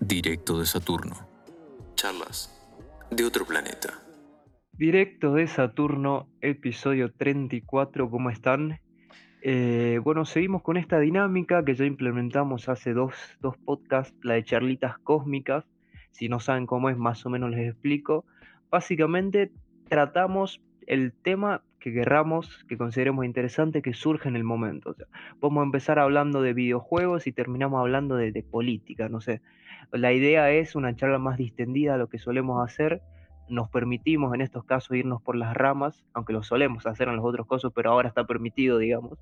Directo de Saturno. Charlas de otro planeta. Directo de Saturno, episodio 34, ¿cómo están? Eh, bueno, seguimos con esta dinámica que ya implementamos hace dos, dos podcasts, la de charlitas cósmicas. Si no saben cómo es, más o menos les explico. Básicamente tratamos el tema que querramos, que consideremos interesante, que surge en el momento. O sea, podemos empezar hablando de videojuegos y terminamos hablando de, política, no sé. La idea es una charla más distendida a lo que solemos hacer. Nos permitimos en estos casos irnos por las ramas, aunque lo solemos hacer en los otros casos, pero ahora está permitido, digamos,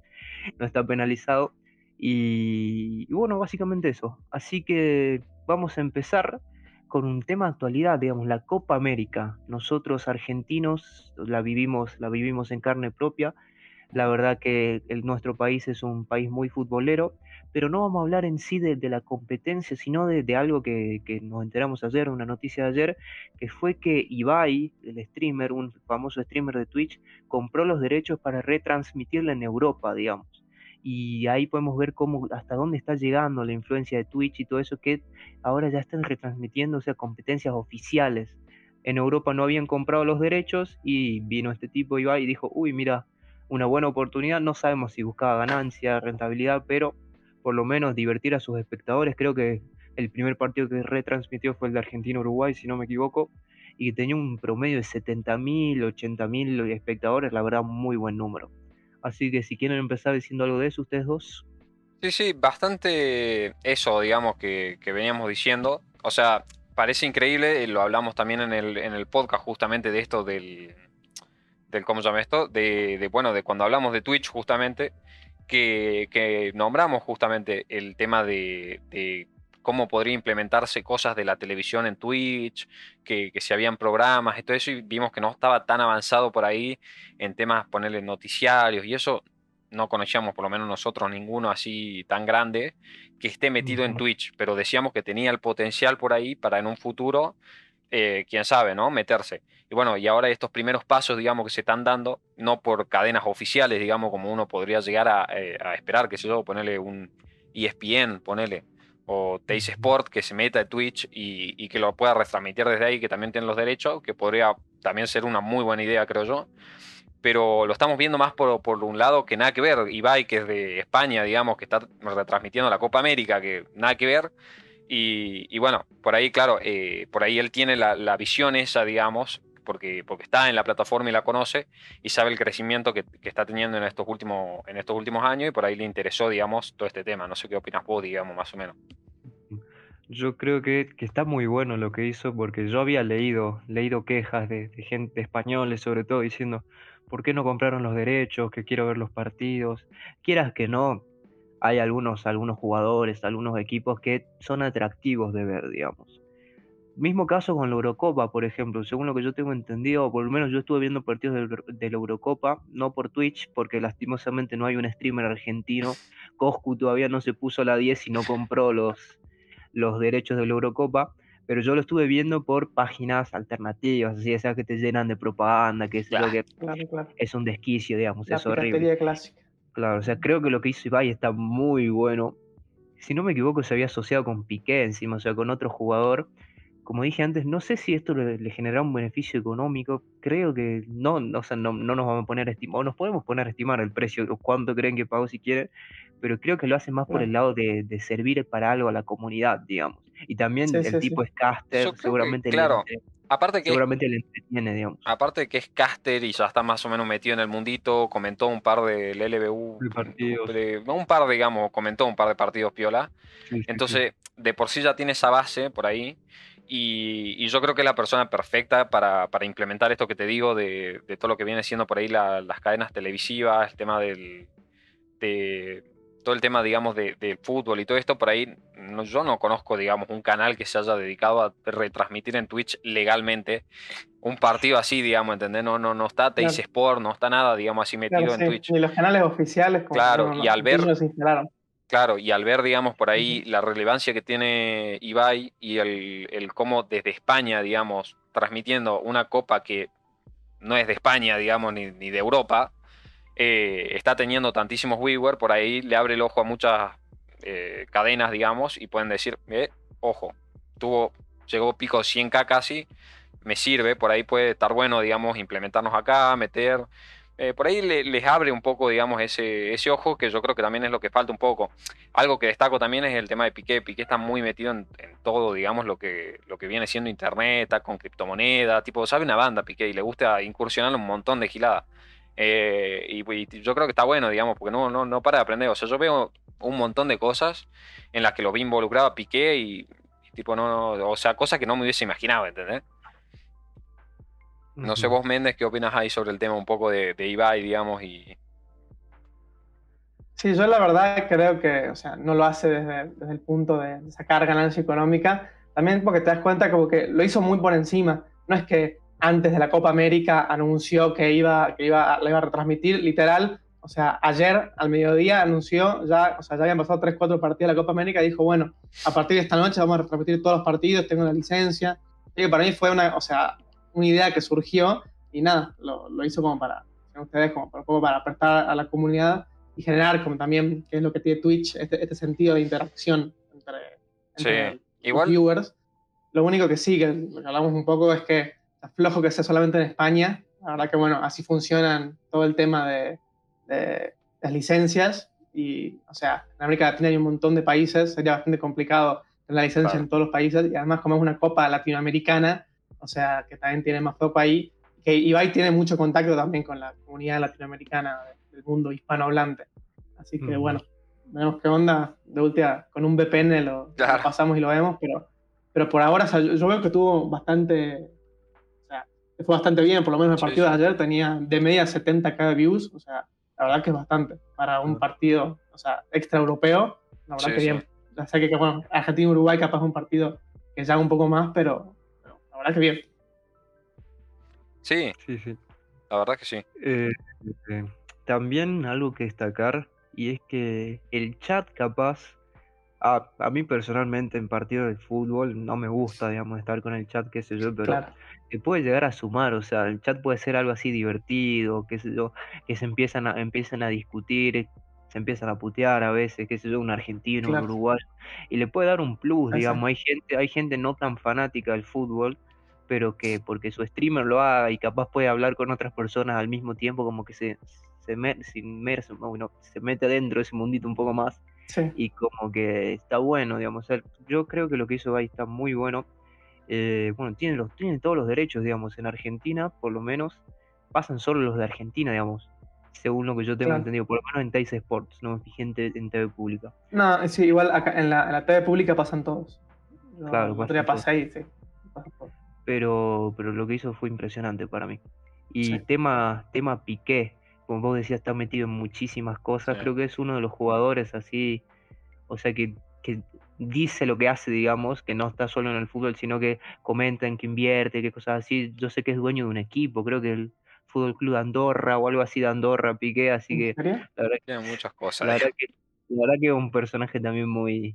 no está penalizado. Y bueno, básicamente eso. Así que vamos a empezar con un tema de actualidad, digamos, la Copa América. Nosotros argentinos la vivimos, la vivimos en carne propia. La verdad que nuestro país es un país muy futbolero, pero no vamos a hablar en sí de, la competencia, sino de, de algo que, que nos enteramos ayer, una noticia de ayer, que fue que Ibai, el streamer, un famoso streamer de Twitch, compró los derechos para retransmitirla en Europa, digamos. Y ahí podemos ver cómo, hasta dónde está llegando la influencia de Twitch y todo eso, que ahora ya están retransmitiéndose a competencias oficiales. En Europa no habían comprado los derechos y vino este tipo Ibai y dijo, uy, mira, una buena oportunidad, no sabemos si buscaba ganancia, rentabilidad, pero por lo menos divertir a sus espectadores. Creo que el primer partido que retransmitió fue el de Argentina-Uruguay, si no me equivoco, y tenía un promedio de 70.000, 80.000 espectadores, la verdad, muy buen número. Así que si quieren empezar diciendo algo de eso, ustedes dos. Sí, sí, bastante eso, digamos, que, que veníamos diciendo. O sea, parece increíble, y lo hablamos también en el, en el podcast justamente de esto del, del ¿cómo se llama esto? De, de, bueno, de cuando hablamos de Twitch justamente, que, que nombramos justamente el tema de cómo podría implementarse cosas de la televisión en Twitch, que, que si habían programas y todo eso, y vimos que no estaba tan avanzado por ahí en temas, ponerle noticiarios y eso, no conocíamos, por lo menos nosotros, ninguno así tan grande que esté metido en. Twitch, pero decíamos que tenía el potencial por ahí para en un futuro, eh, quién sabe, ¿no? Meterse. Y bueno, y ahora estos primeros pasos, digamos, que se están dando, no por cadenas oficiales, digamos, como uno podría llegar a, eh, a esperar, que sé yo, ponerle un ESPN, ponele, o Teis Sport, que se meta en Twitch y, y que lo pueda retransmitir desde ahí, que también tiene los derechos, que podría también ser una muy buena idea, creo yo pero lo estamos viendo más por, por un lado que nada que ver. Ibai, que es de España, digamos, que está retransmitiendo la Copa América, que nada que ver. Y, y bueno, por ahí, claro, eh, por ahí él tiene la, la visión esa, digamos, porque, porque está en la plataforma y la conoce y sabe el crecimiento que, está teniendo en estos, últimos, en estos últimos años y por ahí le interesó, digamos, todo este tema. No sé qué opinas vos, digamos, más o menos. Yo creo que, está muy bueno lo que hizo porque yo había leído, leído quejas de, de gente españoles sobre todo diciendo, ¿por qué no compraron los derechos? Que quiero ver los partidos. Quieras que no, hay algunos, algunos jugadores, algunos equipos que son atractivos de ver, digamos. Mismo caso con la Eurocopa, por ejemplo, según lo que yo tengo entendido, o por lo menos yo estuve viendo partidos de, la Eurocopa, no por Twitch, porque lastimosamente no hay un streamer argentino. Coscu todavía no se puso la 10 y no compró los, los derechos de la Eurocopa, pero yo lo estuve viendo por páginas alternativas, así esas que te llenan de propaganda, que es lo que Claro, claro. es un desquicio, digamos, La es horrible. clásica. Claro, o sea, creo que lo que hizo Ibai está muy bueno. Si no me equivoco, se había asociado con Piqué encima, o sea, con otro jugador. Como dije antes, no sé si esto le, le generará un beneficio económico. Creo que no, no, o sea, no, no nos vamos a poner a estimar, o nos podemos poner a estimar el precio, o cuánto creen que pagó si quieren, pero creo que lo hace más por el lado de, de servir para algo a la comunidad, digamos. Y también Sí, el sí, tipo sí. es caster, Yo creo que, seguramente, le claro, entre- Aparte que seguramente le entretiene, digamos. Aparte de que es caster y ya está más o menos metido en el mundito, comentó un par del LBU, De un par, digamos, comentó un par de partidos piola. Sí, sí, sí. Entonces, de por sí ya tiene esa base por ahí. Y, y yo creo que es la persona perfecta para, para implementar esto que te digo de, de todo lo que viene siendo por ahí la- las cadenas televisivas, el tema del. de todo el tema, digamos, de- del fútbol y todo esto. Por ahí, no- yo no conozco, digamos, un canal que se haya dedicado a retransmitir en Twitch legalmente un partido así, digamos, ¿entendés? No, no, no está Teis Claro. Sport, no está nada, digamos, así metido Claro, en Twitch. Ni los canales oficiales. como Claro, no, y al ver- se instalaron. Claro, y al ver, digamos, por ahí la relevancia que tiene Ibai y el, el cómo desde España, digamos, transmitiendo una copa que no es de España, digamos, ni, ni de Europa, eh, está teniendo tantísimos viewers, por ahí le abre el ojo a muchas eh, cadenas, digamos, y pueden decir, eh, ojo, tuvo, llegó pico 100k casi, me sirve, por ahí puede estar bueno, digamos, implementarnos acá, meter eh, por ahí les abre un poco, digamos, ese, ese ojo que yo creo que también es lo que falta un poco. Algo que destaco también es el tema de Piqué. Piqué está muy metido en, todo, digamos, lo que, lo que viene siendo Internet, está con criptomoneda, tipo, sabe una banda Piqué y le gusta incursionar un montón de gilada. Eh, y, yo creo que está bueno, digamos, porque no, no, no para de aprender. O sea, yo veo un montón de cosas en las que lo vi involucrado a Piqué y, tipo, no, no, o sea, cosas que no me hubiese imaginado, ¿entendés? No sé vos, Méndez, ¿qué opinas ahí sobre el tema un poco de, de Ibai, digamos? Y... Sí, yo la verdad creo que, o sea, no lo hace desde, el punto de sacar ganancia económica, también porque te das cuenta como que lo hizo muy por encima. No es que antes de la Copa América anunció que iba, que iba, iba a retransmitir, literal, o sea, ayer al mediodía anunció, ya, o sea, ya habían pasado 3, 4 partidos de la Copa América, dijo, bueno, a partir de esta noche vamos a retransmitir todos los partidos, tengo la licencia. Y para mí fue una, o sea, una idea que surgió y nada, lo, lo hizo como para, ustedes, como para, poco para prestar a la comunidad y generar como también, que es lo que tiene Twitch, este, este sentido de interacción entre, los viewers. Lo único que sí, que lo que hablamos un poco es que es flojo que sea solamente en España. La verdad que, bueno, así funcionan todo el tema de, de las licencias. Y, o sea, en América Latina hay un montón de países, sería bastante complicado tener la licencia en todos los países. Y además, como es una copa latinoamericana, o sea, que también tiene más foco ahí, que Ibai tiene mucho contacto también con la comunidad latinoamericana del mundo hispanohablante. Así que bueno, veremos qué onda. De última, con un VPN lo, pasamos y lo vemos, pero, pero por ahora yo, veo que tuvo bastante, o sea, fue bastante bien, por lo menos el partido de ayer tenía de media 70k views, o sea, la verdad que es bastante para un partido, o sea, extra europeo, la verdad que bien. Ya sé que, bueno, Argentina-Uruguay capaz un partido que ya un poco más, pero la verdad que bien. Sí, Sí, sí. la verdad que sí. Eh, eh, también algo que destacar, y es que el chat capaz, a, a mí personalmente en partidos de fútbol no me gusta, digamos, estar con el chat, qué sé yo, pero Claro, te puede llegar a sumar, o sea, el chat puede ser algo así divertido, qué sé yo, que se empiezan a, empiezan a discutir, se empiezan a putear a veces, qué sé yo, un argentino, un uruguayo, y le puede dar un plus, digamos, hay gente, hay gente no tan fanática del fútbol pero que porque su streamer lo haga y capaz puede hablar con otras personas al mismo tiempo, como que se, se, se inmersa, bueno, se mete adentro de ese mundito un poco más Sí. y como que está bueno, digamos. yo creo que lo que hizo ahí está muy bueno. Eh, bueno, tiene, los, tiene todos los derechos, digamos, en Argentina, por lo menos, pasan solo los de Argentina, digamos, según lo que yo tengo Claro. entendido, por lo menos en Teis Sports, no me fijé en, en TV pública. No, sí, igual acá en la, en la TV pública pasan todos. Claro, pasan pasé ahí, sí. pasan todos. Pero, pero lo que hizo fue impresionante para mí. Y Sí. tema, tema Piqué, como vos decías, está metido en muchísimas cosas. Sí. Creo que es uno de los jugadores así, o sea, que, que dice lo que hace, digamos, que no está solo en el fútbol, sino que comenta en que invierte, qué cosas así. Yo sé que es dueño de un equipo, creo que el Fútbol Club de Andorra o algo así de Andorra, Piqué, así ¿En que la verdad, Tiene muchas cosas. la verdad digamos. que, la verdad que es un personaje también muy,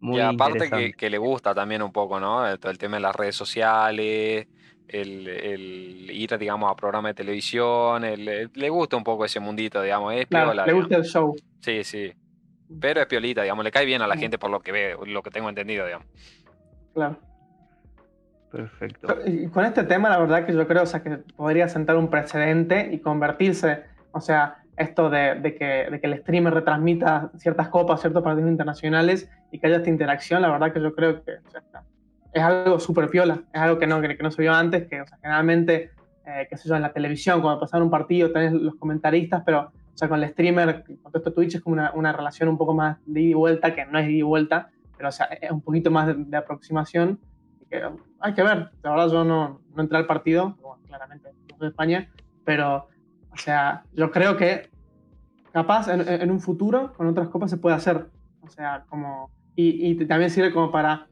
muy Y aparte que, le gusta también un poco, ¿no? El, todo el tema de las redes sociales, el, el ir, digamos, a programas de televisión, el- el- le gusta un poco ese mundito, digamos, es Claro, piola, le digamos. gusta el show. Sí, sí. Pero es piolita, digamos, le cae bien a la Mm. gente por lo que ve, lo que tengo entendido, digamos. Claro. Perfecto. Y con este tema, la verdad que yo creo o sea, que podría sentar un precedente y convertirse, o sea, esto de, de que, de que el streamer retransmita ciertas copas, ciertos partidos internacionales y que haya esta interacción, la verdad que yo creo que o sea, es algo súper piola, es algo que no, que, que no se vio antes, que o sea, generalmente, eh, qué sé yo, en la televisión, cuando pasan un partido tenés los comentaristas, pero o sea, con el streamer, con todo esto Twitch es como una, una relación un poco más de ida y vuelta, que no es de ida y vuelta, pero o sea, es un poquito más de, de aproximación que hay que ver. La verdad, yo no, no entré al partido, bueno, claramente no soy de España, pero, o sea, yo creo que capaz en, en un futuro con otras copas se puede hacer. O sea, como. Y, y también sirve como para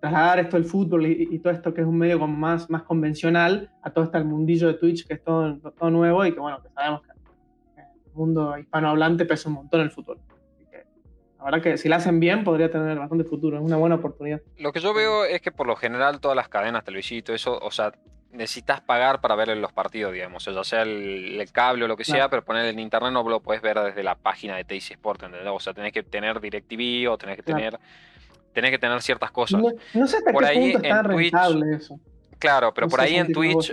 trasladar esto del fútbol y, y todo esto que es un medio como más, más convencional a todo este mundillo de Twitch que es todo, todo nuevo y que, bueno, que sabemos que, el mundo hispanohablante pesa un montón el fútbol. Así que la verdad que si la hacen bien podría tener bastante futuro, es una buena oportunidad. Lo que yo veo es que por lo general todas las cadenas todo eso, o sea, necesitas pagar para ver los partidos, digamos, o sea, el, el cable o lo que sea, pero poner en internet no lo puedes ver desde la página de Teis Sport, ¿entendés? O sea, tenés que tener DirecTV o tenés que tener tenés que tener ciertas cosas. No, sé hasta por qué ahí punto en eso. Claro, pero por ahí en Twitch,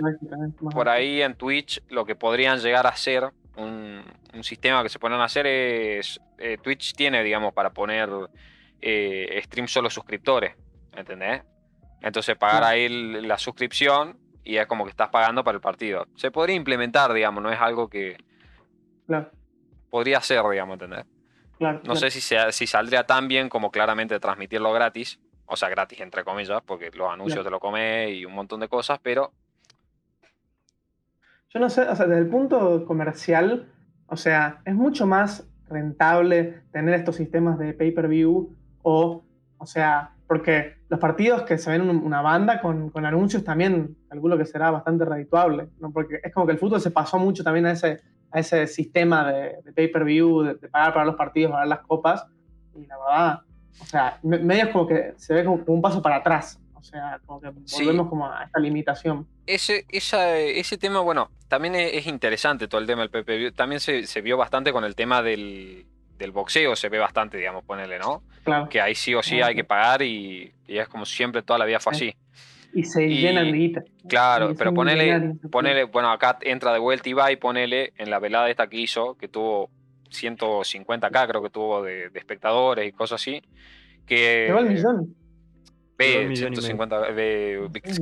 por ahí en Twitch lo que podrían llegar a hacer un, sistema que se pueden hacer es eh, Twitch tiene, digamos, para poner eh, stream solo suscriptores, ¿entendés? Entonces pagar ahí la suscripción y es como que estás pagando para el partido. Se podría implementar, digamos, no es algo que podría ser, digamos, ¿entendés? no sé si, si saldría tan bien como claramente transmitirlo gratis, o sea, gratis entre comillas, porque los anuncios te lo come y un montón de cosas, pero... Yo no sé, o sea, desde el punto comercial, o sea, es mucho más rentable tener estos sistemas de pay-per-view o, o sea, porque los partidos que se ven una banda con, anuncios también calculo que será bastante redituable, ¿no? porque es como que el fútbol se pasó mucho también a ese, a ese sistema de, pay-per-view, de, pagar para los partidos, para las copas, y la verdad, o sea, medio es como que se ve como, un paso para atrás, o sea, como que volvemos como a esta limitación. Ese, ese tema, bueno, también es, interesante todo el tema del pay-per-view, también se, se vio bastante con el tema del, del boxeo se ve bastante, digamos, ponerle, ¿no? Claro. Que ahí sí o sí hay que pagar y, es como siempre toda la vida fue así. Y se llenan de guita. Claro, pero ponele, ponele, bueno, acá entra de vuelta y va y ponele en la velada esta que hizo, que tuvo 150k creo que tuvo de, espectadores y cosas así. Que, va el millón. Ve, 150,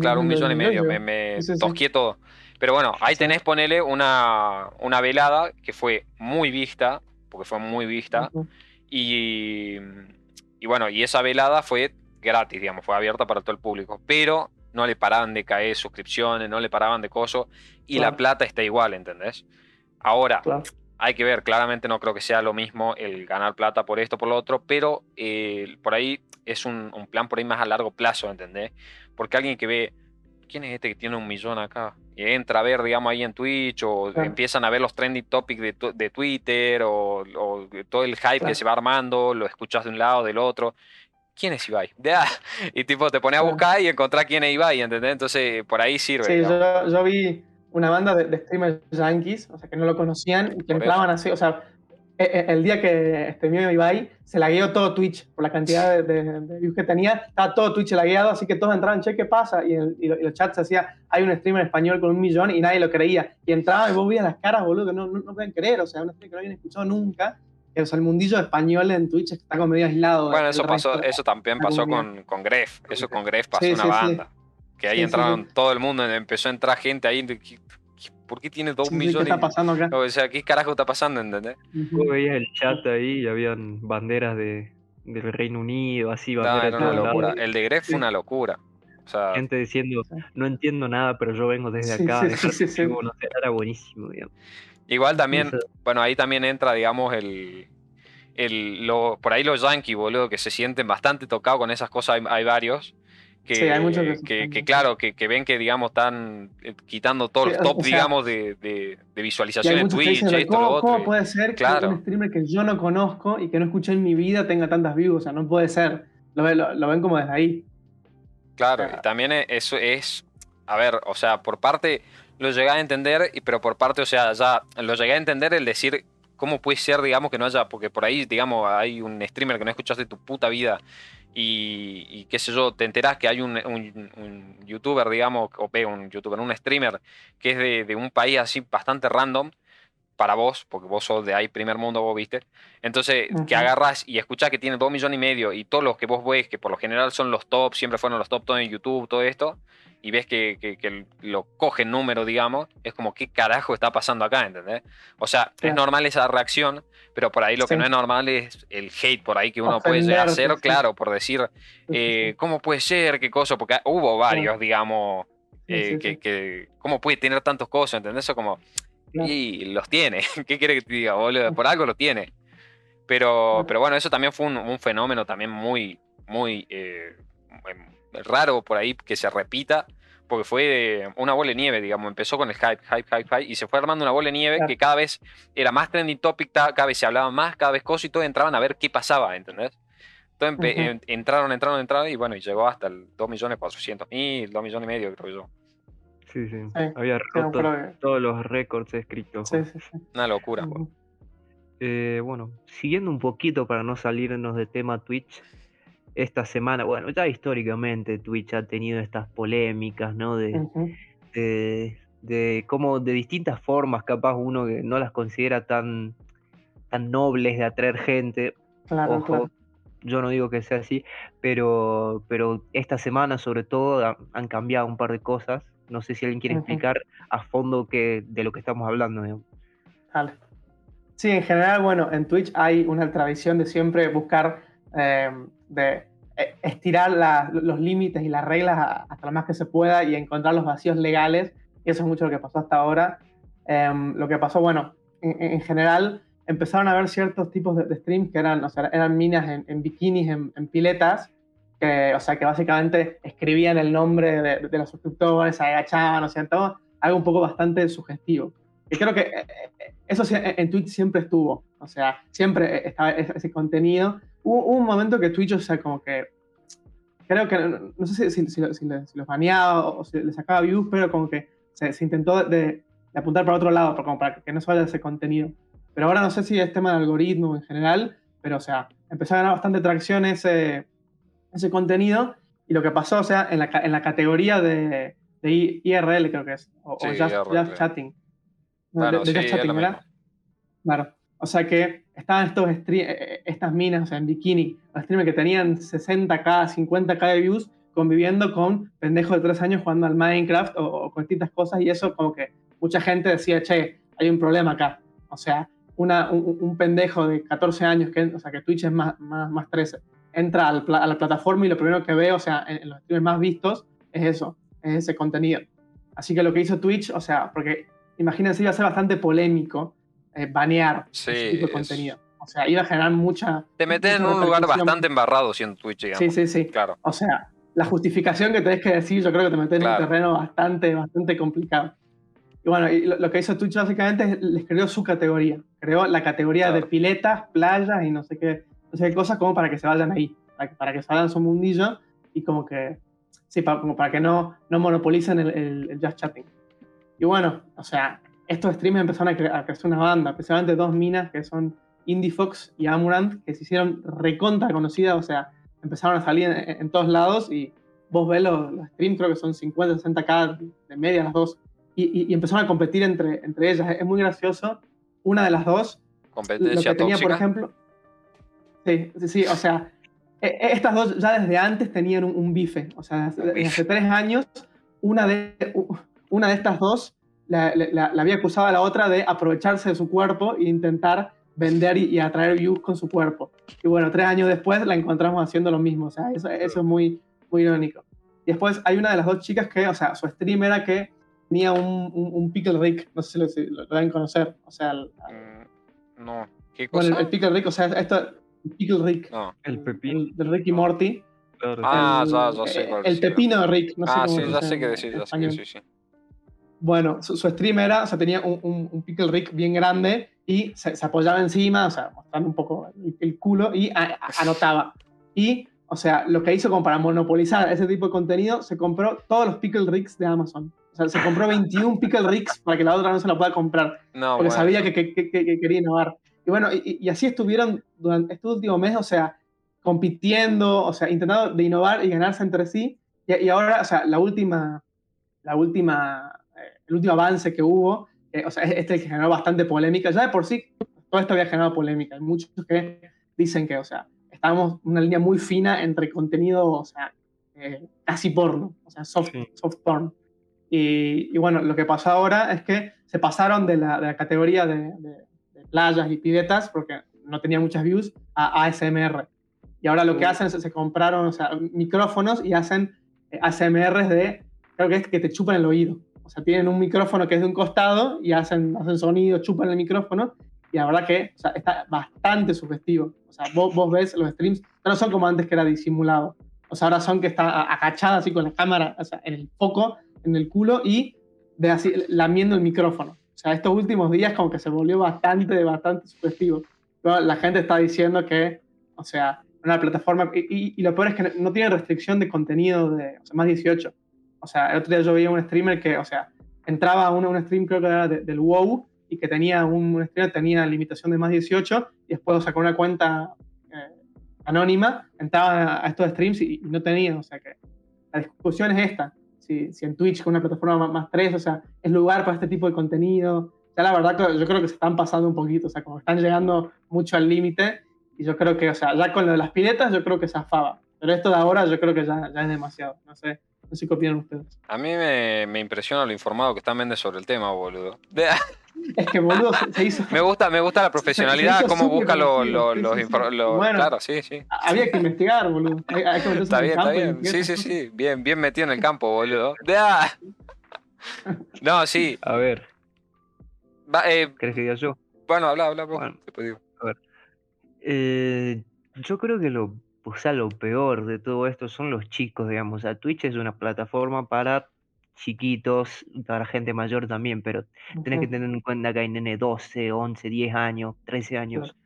claro, un millón y medio, me, me tosqué todo. Pero bueno, ahí tenés, ponele una, una velada que fue muy vista, porque fue muy vista. y, y, bueno, y esa velada fue gratis, digamos, fue abierta para todo el público. Pero no le paraban de caer suscripciones, no le paraban de coso. Y la plata está igual, ¿entendés? Ahora, hay que ver, claramente no creo que sea lo mismo el ganar plata por esto, por lo otro, pero eh, por ahí es un, un, plan por ahí más a largo plazo, ¿entendés? Porque alguien que ve, ¿quién es este que tiene un millón acá? Y entra a ver, digamos, ahí en Twitch o empiezan a ver los trending topics de, de Twitter o, todo el hype que se va armando, lo escuchas de un lado, del otro. ¿Quién es Ibai? Ah, y tipo, te pones a buscar y encontrar quién es Ibai, ¿entendés? Entonces, por ahí sirve. Sí, yo, yo, vi una banda de, streamers yankees, o sea, que no lo conocían y que entraban así, o sea, el día que streamió Ibai, se lagueó todo Twitch por la cantidad de, views que tenía. Estaba todo Twitch lagueado, así que todos entraban, che, ¿qué pasa? Y, el, y, los chats hacía, hay un streamer español con un millón y nadie lo creía. Y entraba y vos veías las caras, boludo, que no, no, pueden creer. O sea, un streamer que no habían escuchado nunca. O sea, el mundillo español en Twitch está como medio aislado. Bueno, eso pasó, eso también pasó con, con Gref. Eso con Gref pasó una banda. Que ahí entraron todo el mundo, empezó a entrar gente ahí ¿Por qué tiene dos millones? ¿Qué está pasando acá? O sea, ¿qué carajo está pasando, entendés? Yo veía el chat ahí y habían banderas de, del Reino Unido, así, banderas no, una locura. El de Gref fue una locura. O sea, Gente diciendo, no entiendo nada, pero yo vengo desde acá. Sí, sí, no sé, era buenísimo, digamos. Igual también, bueno, ahí también entra, digamos, el, el lo, por ahí los yankees, boludo, que se sienten bastante tocados con esas cosas, hay, hay varios que, sí, hay muchos que, que, claro, que, ven que digamos están eh, quitando todos los top, digamos, de, de, de visualización en Twitch, esto, ¿cómo, lo otro. ¿Cómo puede ser que un streamer que yo no conozco y que no escuché en mi vida tenga tantas views? O sea, no puede ser. Lo, lo, ven como desde ahí. Claro, y también eso es, a ver, o sea, por parte lo llegué a entender, pero por parte, o sea, ya lo llegué a entender el decir cómo puede ser, digamos, que no haya, porque por ahí, digamos, hay un streamer que no escuchaste tu puta vida y, qué sé yo, te enterás que hay un, youtuber, digamos, o un youtuber, un streamer que es de, un país así bastante random para vos, porque vos sos de ahí primer mundo, vos viste. Entonces, que agarras y escuchás que tiene dos millones y medio y todos los que vos ves, que por lo general son los top, siempre fueron los top todo en YouTube, todo esto, y ves que, que, lo coge número, digamos, es como, ¿qué carajo está pasando acá? ¿Entendés? O sea, es normal esa reacción, pero por ahí lo que no es normal es el hate por ahí que uno puede llegar a hacer, claro, por decir, eh, ¿cómo puede ser? ¿Qué cosa? Porque hubo varios, digamos, eh, que, que, ¿cómo puede tener tantos cosas? ¿Entendés? Eso como, y los tiene. ¿Qué quiere que te diga, boludo? Por algo lo tiene. Pero, pero bueno, eso también fue un, fenómeno también muy, muy... Eh, raro por ahí que se repita, porque fue una bola de nieve, digamos, empezó con el hype, hype, hype, hype, y se fue armando una bola de nieve que cada vez era más trending topic, cada vez se hablaba más, cada vez cosas y todos entraban a ver qué pasaba, ¿entendés? Entonces entraron, entraron, entraron y bueno, y llegó hasta el 2.400.000, 2 millones y medio, creo yo. Sí, sí. Había roto todos los récords escritos. Sí, sí, sí. Una locura, eh, bueno, siguiendo un poquito para no salirnos de tema Twitch, esta semana, bueno, ya históricamente Twitch ha tenido estas polémicas, ¿no? De, de, de cómo de distintas formas, capaz uno que no las considera tan, tan nobles de atraer gente. Claro, Ojo, yo no digo que sea así, pero, pero esta semana sobre todo han cambiado un par de cosas. No sé si alguien quiere explicar a fondo que, de lo que estamos hablando. Vale. Sí, en general, bueno, en Twitch hay una tradición de siempre buscar eh, de eh, estirar los límites y las reglas hasta lo más que se pueda y encontrar los vacíos legales. Y eso es mucho lo que pasó hasta ahora. Em, lo que pasó, bueno, en, general empezaron a haber ciertos tipos de, streams que eran, o sea, eran minas en, bikinis, en, piletas, que, o sea, que básicamente escribían el nombre de, los suscriptores, se agachaban, o sea, todo, algo un poco bastante sugestivo. Y creo que eh, eso en Twitch siempre estuvo, o sea, siempre estaba ese contenido hubo, un momento que Twitch, o sea, como que. Creo que. No sé si, si, si, los baneaba o si les sacaba views, pero como que se, intentó de, apuntar para otro lado, como para que no se vaya ese contenido. Pero ahora no sé si es tema de algoritmo en general, pero o sea, empezó a ganar bastante tracción ese, ese contenido. Y lo que pasó, o sea, en la, en la categoría de, de IRL, creo que es, o, just, Chatting. de, Just Chatting, ¿verdad? Claro. O sea que estaban estos eh, eh, estas minas, o sea, en bikini, streamers que tenían 60k, 50k de views, conviviendo con pendejos de 3 años jugando al Minecraft o, con distintas cosas, y eso como que mucha gente decía, che, hay un problema acá. O sea, una, un, pendejo de 14 años, que, o sea, que Twitch es más, más, más 13, entra a la plataforma y lo primero que ve, o sea, en, los streamers más vistos, es eso, es ese contenido. Así que lo que hizo Twitch, o sea, porque imagínense, iba a ser bastante polémico eh, banear ese tipo de contenido. O sea, iba a generar mucha. Te metes en un lugar bastante embarrado siendo Twitch, digamos. Sí, sí, sí. Claro. O sea, la justificación que tenés que decir, yo creo que te metes en un terreno bastante, bastante complicado. Y bueno, y lo, que hizo Twitch básicamente es les creó su categoría. Creó la categoría de piletas, playas y no sé qué, no sé qué cosas como para que se vayan ahí. Para que, para que salgan su mundillo y como que. Sí, para, como para que no, no monopolicen el, el, el just chatting. Y bueno, o sea, estos streamers empezaron a, crecer una banda, especialmente dos minas que son Indie Fox y Amurant, que se hicieron recontra conocidas, o sea, empezaron a salir en, todos lados y vos ves los, streams, creo que son 50, 60k de media las dos, y, empezaron a competir entre, entre ellas. Es muy gracioso. Una de las dos, Competencia lo que tenía, por ejemplo, sí, sí, sí, o sea, e, e, estas dos ya desde antes tenían un, bife, o sea, desde hace tres años, una de, una de estas dos la, había acusado a la otra de aprovecharse de su cuerpo e intentar vender y, atraer views con su cuerpo. Y bueno, tres años después la encontramos haciendo lo mismo. O sea, eso, eso es muy, muy irónico. Y después hay una de las dos chicas que, o sea, su stream era que tenía un, un, Pickle Rick, no sé si lo, deben conocer. O sea, mm, no. ¿Qué cosa? Bueno, el, Pickle Rick, o sea, esto, el Pickle Rick. No. El pepino. El, de Rick y Morty. Ah, ya, ya sé cuál El pepino de Rick. No sé ah, sí, ya sé qué decir, ya sé que sí, sí. Bueno, su, stream era, o sea, tenía un, un, pickle rick bien grande y se, apoyaba encima, o sea, mostrando un poco el, culo y anotaba. Y, o sea, lo que hizo como para monopolizar ese tipo de contenido, se compró todos los pickle ricks de Amazon. O sea, se compró 21 pickle ricks para que la otra no se la pueda comprar. No, porque sabía que, que, que, quería innovar. Y bueno, y, y, así estuvieron durante este último mes, o sea, compitiendo, o sea, intentando de innovar y ganarse entre sí. Y, y ahora, o sea, la última, la última el último avance que hubo, o sea, este que generó bastante polémica. Ya de por sí, todo esto había generado polémica. Hay muchos que dicen que, o sea, estábamos en una línea muy fina entre contenido, o sea, eh, casi porno, o sea, soft, soft porn. Y, bueno, lo que pasó ahora es que se pasaron de la, de la categoría de, de, playas y piletas, porque no tenía muchas views, a ASMR. Y ahora lo que hacen es se compraron o sea, micrófonos y hacen eh, ASMR de, creo que es que te chupan el oído. O sea, tienen un micrófono que es de un costado y hacen, hacen sonido, chupan el micrófono. Y la verdad que o sea, está bastante sugestivo. O sea, vos, vos ves los streams, no son como antes que era disimulado. O sea, ahora son que está agachada así con la cámara o sea, en el foco en el culo y de así, lamiendo el micrófono. O sea, estos últimos días como que se volvió bastante, bastante sugestivo. La gente está diciendo que, o sea, una plataforma, y, lo peor es que no tiene restricción de contenido de o sea, más 18. O sea, el otro día yo veía un streamer que, o sea, entraba a un, stream creo que era del WoW y que tenía un, un streamer tenía limitación de más 18 y después sacó una cuenta eh, anónima, entraba a, estos streams y, no tenía, o sea que la discusión es esta, si, si en Twitch con una plataforma más, 3, o sea, es lugar para este tipo de contenido, ya la verdad yo creo que se están pasando un poquito, o sea, como están llegando mucho al límite y yo creo que, o sea, ya con lo de las piletas yo creo que se afaba, pero esto de ahora yo creo que ya, ya es demasiado, no sé. No sé qué opinan ustedes. A mí me, me impresiona lo informado que está Méndez sobre el tema, boludo. Es que, boludo, se, hizo. Me gusta, me gusta la profesionalidad, cómo busca los. bueno, claro, sí, sí. Había que investigar, boludo. está bien, está bien. Sí, sí, sí. Bien, bien metido en el campo, boludo. No, sí. A ver. eh, ¿Crees que diga yo? Bueno, habla, habla, bueno, A ver. Eh, yo creo que lo o sea, lo peor de todo esto son los chicos, digamos. O sea, Twitch es una plataforma para chiquitos, para gente mayor también, pero tenés que tener en cuenta que hay nene 12, 11, 10 años, 13 años.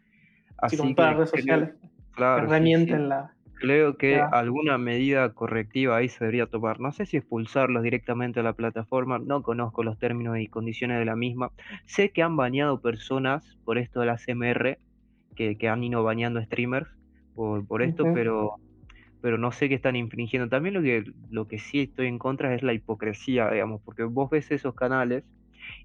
Así que, las redes sociales. Claro, la... Creo que alguna medida correctiva ahí se debería tomar. No sé si expulsarlos directamente a la plataforma, no conozco los términos y condiciones de la misma. Sé que han bañado personas por esto de la CMR, que, que han ido bañando streamers, por, esto, pero, pero no sé qué están infringiendo. También lo que, lo que sí estoy en contra es la hipocresía, digamos, porque vos ves esos canales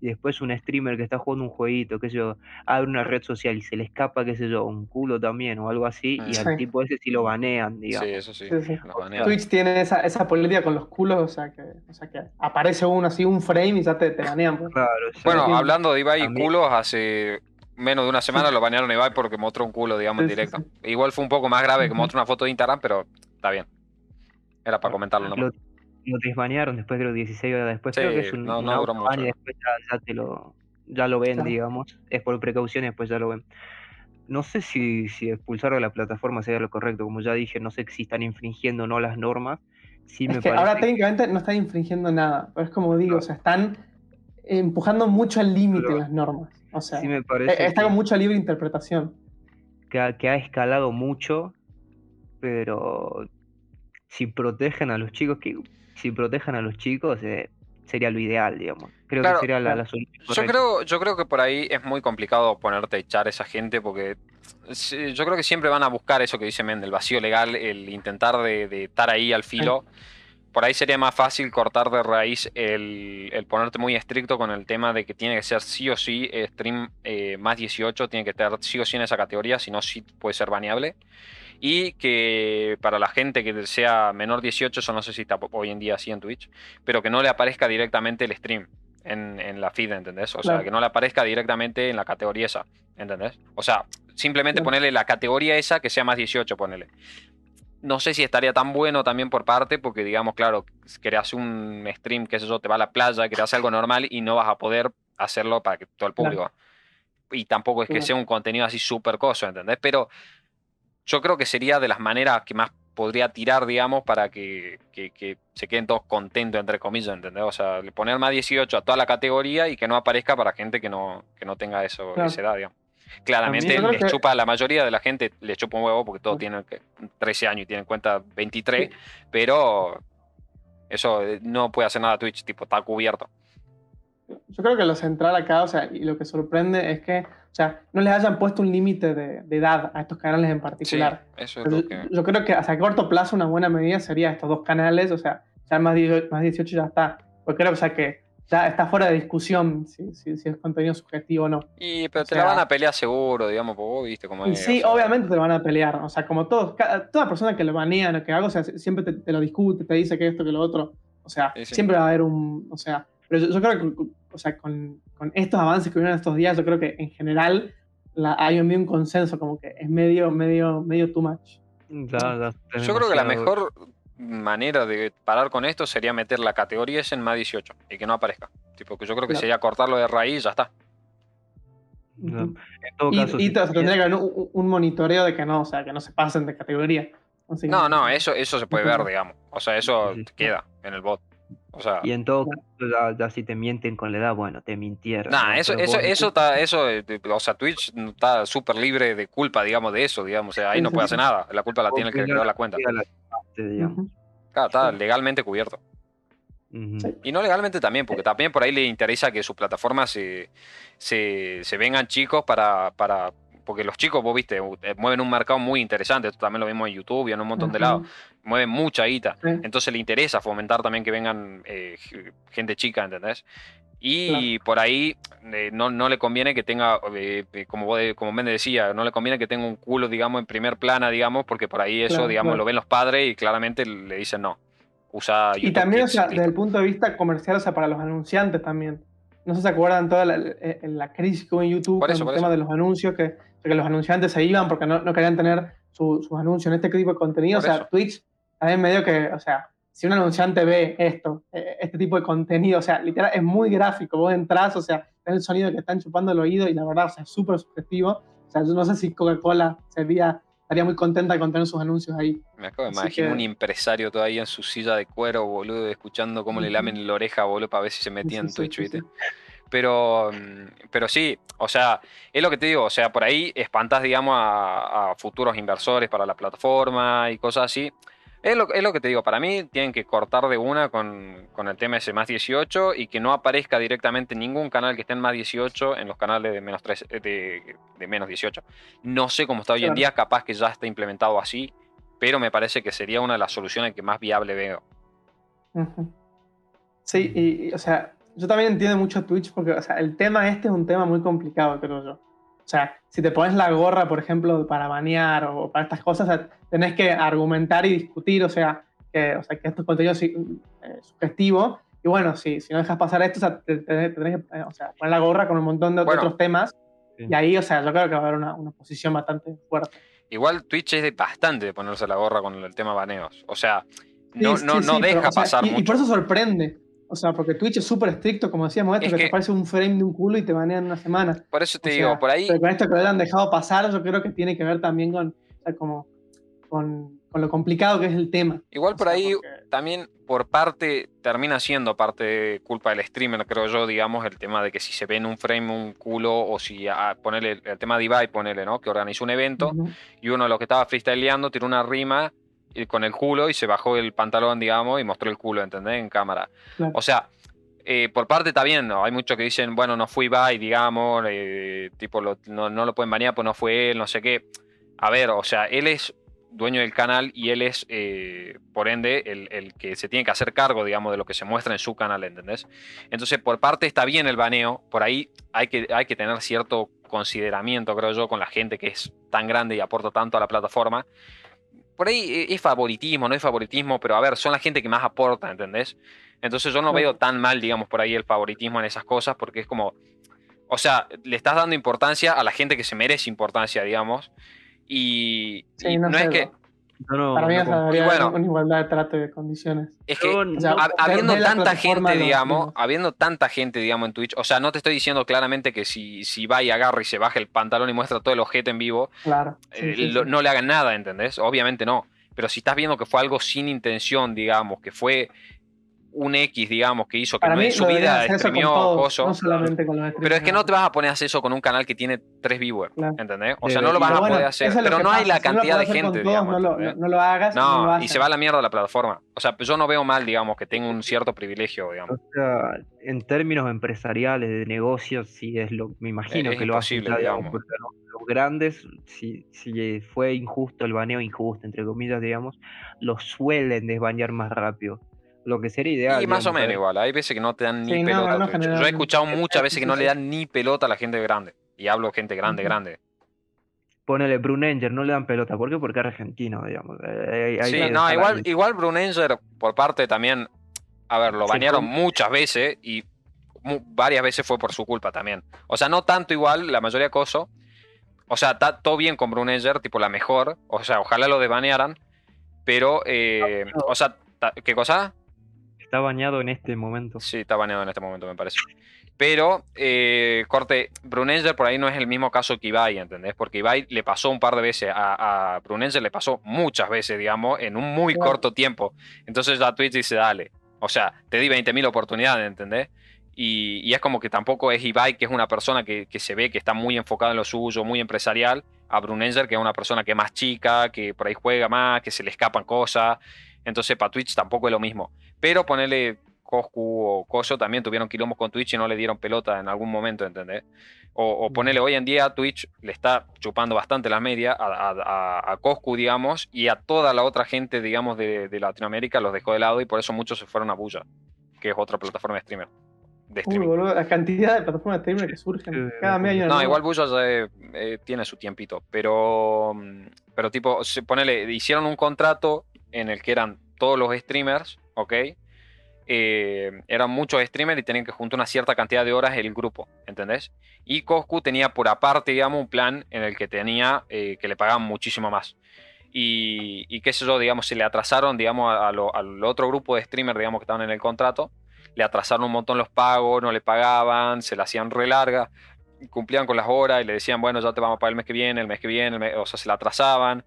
y después un streamer que está jugando un jueguito, qué sé yo, abre una red social y se le escapa, qué sé yo, un culo también o algo así, y al tipo ese sí lo banean, digamos. Sí, eso sí. Twitch tiene esa, esa política con los culos, o sea, que, o sea que aparece uno así, un frame y ya te, te banean. Pues. Claro, bueno, hablando de Ibai y culos, hace menos de una semana lo banearon a Ibai porque mostró un culo, digamos, en directo. Igual fue un poco más grave que mostró una foto de Instagram, pero está bien. Era para comentarlo ¿no? Lo, lo desbanearon después, creo, 16 horas después. creo que es un, no, no duró mucho. Y después ya, te lo, ya lo ven, digamos. Es por precaución y después ya lo ven. No sé si, si expulsar a la plataforma sería lo correcto. Como ya dije, no sé si están infringiendo o no las normas. Sí es que ahora técnicamente no están infringiendo nada. Pero es como digo, o sea, están empujando mucho al límite las normas. O sea, me parece eh, está con mucha libre interpretación. Que ha, que ha escalado mucho, pero si protegen a los chicos, que si protegen a los chicos, eh, sería lo ideal, digamos. Creo que sería la, solución. Yo creo, yo creo que por ahí es muy complicado ponerte a echar a esa gente porque yo creo que siempre van a buscar eso que dice Mendel, el vacío legal, el intentar de, estar ahí al filo por ahí sería más fácil cortar de raíz el, ponerte muy estricto con el tema de que tiene que ser sí o sí stream eh, más 18, tiene que estar sí o sí en esa categoría, si no, sí puede ser baneable. Y que para la gente que sea menor 18, eso no sé si está hoy en día así en Twitch, pero que no le aparezca directamente el stream en, la feed, ¿entendés? O sea, que no le aparezca directamente en la categoría esa, ¿entendés? O sea, simplemente ponerle la categoría esa que sea más 18, ponele no sé si estaría tan bueno también por parte, porque digamos, claro, creas un stream, que eso, te va a la playa, creas algo normal y no vas a poder hacerlo para que todo el público. Y tampoco es que sea un contenido así súper coso, ¿entendés? Pero yo creo que sería de las maneras que más podría tirar, digamos, para que, se queden todos contentos, entre comillas, ¿entendés? O sea, poner más 18 a toda la categoría y que no aparezca para gente que no, que no tenga eso, esa edad, digamos. Claramente les chupa, la mayoría de la gente le chupa un huevo porque todos tienen 13 años y tienen cuenta 23, pero eso eh, no puede hacer nada Twitch, tipo, está cubierto. Yo creo que lo central acá, o sea, y lo que sorprende es que, o sea, no les hayan puesto un límite de, edad a estos canales en particular. eso es lo que... Yo creo que a corto plazo una buena medida sería estos dos canales, o sea, ya más 18, más 18 ya está. Porque creo o sea, que ya está fuera de discusión si, si, es contenido subjetivo o no. Y, pero te la van a pelear seguro, digamos, porque vos viste cómo es. Sí, obviamente te lo van a pelear. O sea, como todos, toda persona que lo banean o que haga, o sea, siempre te, lo discute, te dice que esto, que lo otro. O sea, siempre va a haber un. O sea, pero yo, creo que o sea, con, con, estos avances que vienen estos días, yo creo que en general la, hay un consenso, como que es medio, medio, medio too much. yo creo que la mejor manera de parar con esto sería meter la categoría S en más 18 y que no aparezca. Tipo, que yo creo que sería cortarlo de raíz y ya está. y, tendría que haber un, monitoreo de que no, o sea, que no se pasen de categoría. no, no, eso, eso se puede ver, digamos. O sea, eso queda en el bot. O sea, Y en todo caso, ya, ya si te mienten con la edad, bueno, te mintieron. Nah, ¿no? eso, eso, vos eso está, eso, eh, o sea, Twitch está súper libre de culpa, digamos, de eso, digamos, o sea, ahí Sí, no sí, puede sí. hacer nada, la culpa la tiene el que que creó la cuenta. la cagaste, digamos. Claro, está Sí. legalmente cubierto. Y no legalmente también, porque también por ahí le interesa que su plataforma se, se, se vengan chicos para, para, porque los chicos, vos viste, eh, mueven un mercado muy interesante, esto también lo vimos en YouTube y en un montón de lados, mueven mucha guita, entonces le interesa fomentar también que vengan eh, gente chica, ¿entendés? Y por ahí eh, no, no le conviene que tenga, eh, eh, como vos de- como Mende decía, no le conviene que tenga un culo, digamos, en primer plana, digamos, porque por ahí eso, Claro, digamos, claro. lo ven los padres y claramente le dicen no. Usa YouTube Y también, o sea, desde el punto de vista comercial, o sea, para los anunciantes también. No sé si se acuerdan toda la, eh, la crisis que hubo en YouTube Por con eso, el tema eso. de los anuncios, que, que los anunciantes se iban porque no, no querían tener su- sus anuncios en este tipo de contenido. Por o sea, eso. Twitch también medio que, o sea, si un anunciante ve esto, eh, este tipo de contenido, o sea, literal, es muy gráfico. Vos entrás, o sea, ves el sonido que están chupando el oído y la verdad, o sea, es súper subjetivo. O sea, yo no sé si Coca-Cola sería, estaría muy contenta con tener sus anuncios ahí. Me acabo de imaginar que- un empresario todavía en su silla de cuero, boludo, escuchando cómo le Ujú. lamen la oreja, boludo, para ver si se metía en Sí, sí, Twitch, sí, ¿viste? sí. Pero, mm, pero sí, o sea, es lo que te digo, o sea, por ahí espantás, digamos, a, a futuros inversores para la plataforma y cosas así. Es lo, es lo que te digo, para mí tienen que cortar de una con, con el tema ese más 18 y que no aparezca directamente ningún canal que esté en más 18 en los canales de menos, 3, eh, de, de menos 18. No sé cómo está hoy en día, capaz que ya está implementado así, pero me parece que sería una de las soluciones que más viable veo. Sí, y, y, o sea, yo también entiendo mucho Twitch porque, o sea, el tema este es un tema muy complicado, creo yo. O sea, si te pones la gorra, por ejemplo, para banear o para estas cosas, o sea, tenés que argumentar y discutir, o sea, que, o sea, que estos contenidos eh, sugestivos. Y bueno, si, si no dejas pasar esto, o sea, te, te- tenés que eh, o sea, poner la gorra con un montón de, Bueno. otros temas. Sí. Y ahí, o sea, yo creo que va a haber una, una posición bastante fuerte. Igual Twitch es de bastante de ponerse la gorra con el tema baneos. O sea, no, Sí, no, sí, no sí, deja pero, o sea, pasar y, y mucho. por eso sorprende. O sea, porque Twitch es súper estricto, como decíamos esto, Es que, que- te aparece un frame de un culo y te banean una semana. Por eso te O digo, sea, por ahí, Pero con esto que lo hayan dejado pasar, yo creo que tiene que ver también con, o sea, como, con, con lo complicado que es el tema. igual O por sea, ahí porque- también por parte, termina siendo parte de culpa del streamer, creo yo, digamos, el tema de que si se ve en un frame un culo o si ah, ponele el tema de Ibai, ponele, ¿no? Que organizó un evento Ujú. y uno de los que estaba freestyleando tiró una rima con el culo y se bajó el pantalón, digamos, y mostró el culo, ¿entendés? En cámara. Claro. O sea, eh, por parte está bien, ¿no? Hay muchos que dicen, bueno, no fue Ibai, digamos, eh, tipo, lo- no, no lo pueden banear, pues no fue él, no sé qué. A ver, o sea, él es dueño del canal y él es, eh, por ende, el, el que se tiene que hacer cargo, digamos, de lo que se muestra en su canal, ¿entendés? Entonces, por parte está bien el baneo, por ahí hay que, hay que tener cierto consideramiento, creo yo, con la gente que es tan grande y aporta tanto a la plataforma. Por ahí eh, es favoritismo, no es favoritismo, pero a ver, son la gente que más aporta, ¿entendés? Entonces yo no veo tan mal, digamos, por ahí el favoritismo en esas cosas, porque es como, o sea, le estás dando importancia a la gente que se merece importancia, digamos, y, Sí, y no, es que, no- para mí no debería y bueno. una igualdad de trato y de condiciones. es que O sea, no- habiendo tanta gente, digamos, habiendo tanta gente, digamos, en Twitch, o sea, no te estoy diciendo claramente que si, si va y agarra y se baja el pantalón y muestra todo el ojete en vivo, Claro. sí, eh, sí, lo- sí. no le hagan nada, ¿entendés? Obviamente no. Pero si estás viendo que fue algo sin intención, digamos, que fue un X, digamos, que hizo que Para no mí en su lo vida todos, coso. no solamente con los Pero es que no te vas a poner a hacer eso con un canal que tiene tres viewers, Claro. ¿entendés? O sea, no lo vas a poder hacer. eso es lo Pero que no hay la si no lo cantidad de gente, todos, digamos. No lo, no- lo hagas. no lo y se va a la mierda la plataforma. O sea, yo no veo mal, digamos, que tenga un cierto privilegio, digamos. O sea, en términos empresariales, de negocios, sí es lo, me imagino Es que lo ya, digamos, los, grandes, si, si fue injusto el baneo, injusto, entre comillas, digamos, los suelen desbanear más rápido. Lo que sería ideal. Y más o menos igual. Hay veces que no te dan ni Sí, pelota. no. Yo he escuchado muchas veces que no le dan ni pelota a la gente grande. Y hablo gente grande, grande. Ponele Brunenger, no le dan pelota. ¿Por qué? Porque es argentino, digamos. Eh, hay Sí, no, igual, igual Brunenger, por parte también, a ver, lo Sí, banearon muchas veces y mu- varias veces fue por su culpa también. O sea, no tanto igual, la mayoría de cosas. O sea, está todo bien con Brunenger, tipo la mejor. O sea, ojalá lo desbanearan. Pero, eh, no. o sea, ¿qué cosa? Está bañado en este momento. Sí, está baneado en este momento, me parece. Pero, eh, corte, Brunenger por ahí no es el mismo caso que Ibai, ¿entendés? Porque Ibai le pasó un par de veces, a, a Brunenger le pasó muchas veces, digamos, en un muy Claro. corto tiempo. Entonces ya Twitch dice, dale. O sea, te di 20.000 oportunidades, ¿entendés? Y, y, es como que tampoco es Ibai, que es una persona que, que, se ve que está muy enfocada en lo suyo, muy empresarial, a Brunenger, que es una persona que es más chica, que por ahí juega más, que se le escapan cosas. Entonces, para Twitch tampoco es lo mismo. Pero ponerle Coscu o Coso también tuvieron quilombos con Twitch y no le dieron pelota en algún momento, ¿entendés? O, o ponerle hoy en día a Twitch le está chupando bastante la media a, a, a, Coscu, digamos, y a toda la otra gente, digamos, de, de, Latinoamérica los dejó de lado y por eso muchos se fueron a Bulla, que es otra plataforma de streamer. De Uy, boludo, la cantidad de plataformas de streamer que surgen cada medio No, igual Bulla eh, eh, tiene su tiempito, pero, pero tipo, ponele, hicieron un contrato en el que eran todos los streamers, ¿ok? Eh, eran muchos streamers y tenían que juntar una cierta cantidad de horas el grupo, ¿entendés? Y Coscu tenía por aparte, digamos, un plan en el que tenía eh, que le pagaban muchísimo más. Y, y, qué sé yo, digamos, se le atrasaron, digamos, a lo, al otro grupo de streamers, digamos, que estaban en el contrato, le atrasaron un montón los pagos, no le pagaban, se la hacían re larga, cumplían con las horas y le decían, bueno, ya te vamos a pagar el mes que viene, el mes que viene, mes, o sea, se la atrasaban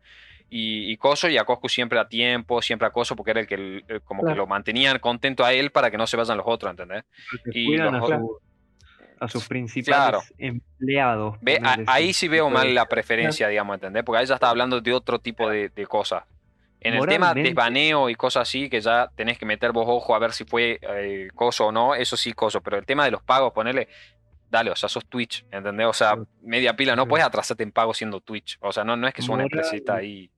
y, y, Coso y a Coscu siempre a tiempo, siempre a Coso porque era el que el, como claro. que lo mantenían contento a él para que no se vayan los otros, ¿entendés? Y los, a, su, a, sus principales claro. empleados. Ve, a, ahí sí veo mal la preferencia, digamos, ¿entendés? Porque ahí ya está hablando de otro tipo de, de cosas. En el tema de baneo y cosas así, que ya tenés que meter vos ojo a ver si fue eh, coso o no, eso sí coso, pero el tema de los pagos, ponerle, dale, o sea, sos Twitch, ¿entendés? O sea, media pila, no puedes atrasarte en pago siendo Twitch, o sea, no, no es que es una empresita ahí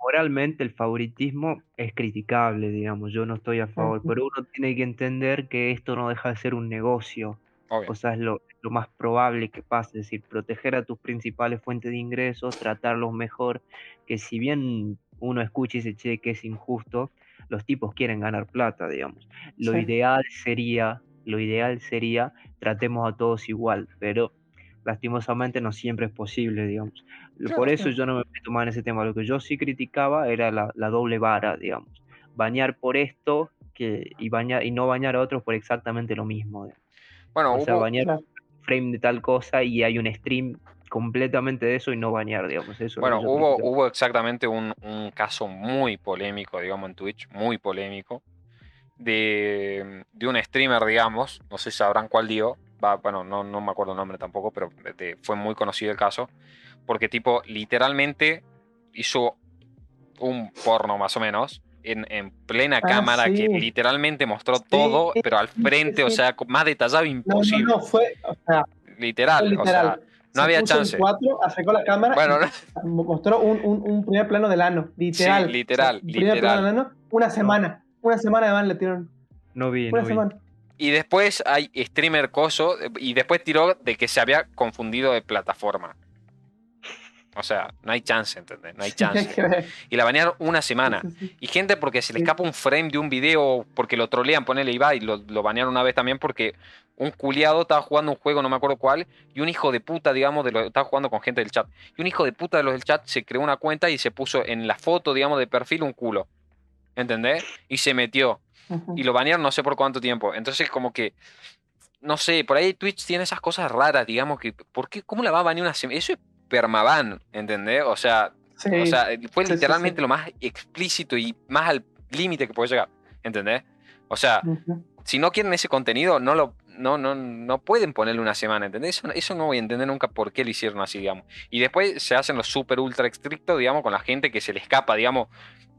moralmente el favoritismo es criticable, digamos, yo no estoy a favor, pero uno tiene que entender que esto no deja de ser un negocio. Obvio. O sea, es lo, lo, más probable que pase, es decir, proteger a tus principales fuentes de ingresos, tratarlos mejor, que si bien uno escucha y se che que es injusto, los tipos quieren ganar plata, digamos. Lo sí. ideal sería, lo ideal sería, tratemos a todos igual, pero lastimosamente no siempre es posible, digamos. Claro, por eso claro. yo no me más en ese tema. Lo que yo sí criticaba era la, la doble vara, digamos. Bañar por esto que, y, bañar, y no bañar a otros por exactamente lo mismo. Digamos. Bueno, o hubo... sea, bañar frame de tal cosa y hay un stream completamente de eso y no bañar, digamos. Eso bueno, hubo, hubo exactamente un, un, caso muy polémico, digamos, en Twitch, muy polémico, de, de un streamer, digamos, no sé si sabrán cuál dio, va, bueno, no, no, me acuerdo el nombre tampoco, pero de, fue muy conocido el caso, porque tipo, literalmente hizo un porno más o menos. En, en plena ah, cámara sí. que literalmente mostró sí, todo, pero al frente, sí, o sea, más detallado imposible. No, no, no fue, o sea, literal, literal, o sea, no había chance. Cuatro, acercó la cámara bueno, y mostró un, un, un, primer plano del ano, literal. Sí, literal, o sea, primer literal. plano del ano, una semana, una semana de van le tiraron. No vi, una no semana. vi. Y después hay streamer coso, y después tiró de que se había confundido de plataforma. O sea, no hay chance, ¿entendés? No hay chance. Y la banearon una semana. Y gente porque se le escapa un frame de un video, porque lo trolean, ponele Ibai, y lo, lo banearon una vez también porque un culiado estaba jugando un juego, no me acuerdo cuál, y un hijo de puta, digamos, de lo, estaba jugando con gente del chat. Y un hijo de puta de los del chat se creó una cuenta y se puso en la foto, digamos, de perfil un culo. ¿Entendés? Y se metió. Y lo banearon no sé por cuánto tiempo. Entonces, como que no sé, por ahí Twitch tiene esas cosas raras, digamos, que, ¿por qué? ¿Cómo la va a banear una semana? Eso es permaban, ¿entendés? O sea, sí, o sea fue sí, literalmente sí, lo más explícito y más al límite que puede llegar, ¿entendés? O sea, uh -huh. si no quieren ese contenido, no lo no, no, no pueden ponerle una semana, ¿entendés? Eso, eso, no voy a entender nunca por qué lo hicieron así, digamos. Y después se hacen los super ultra estrictos, digamos, con la gente que se le escapa, digamos,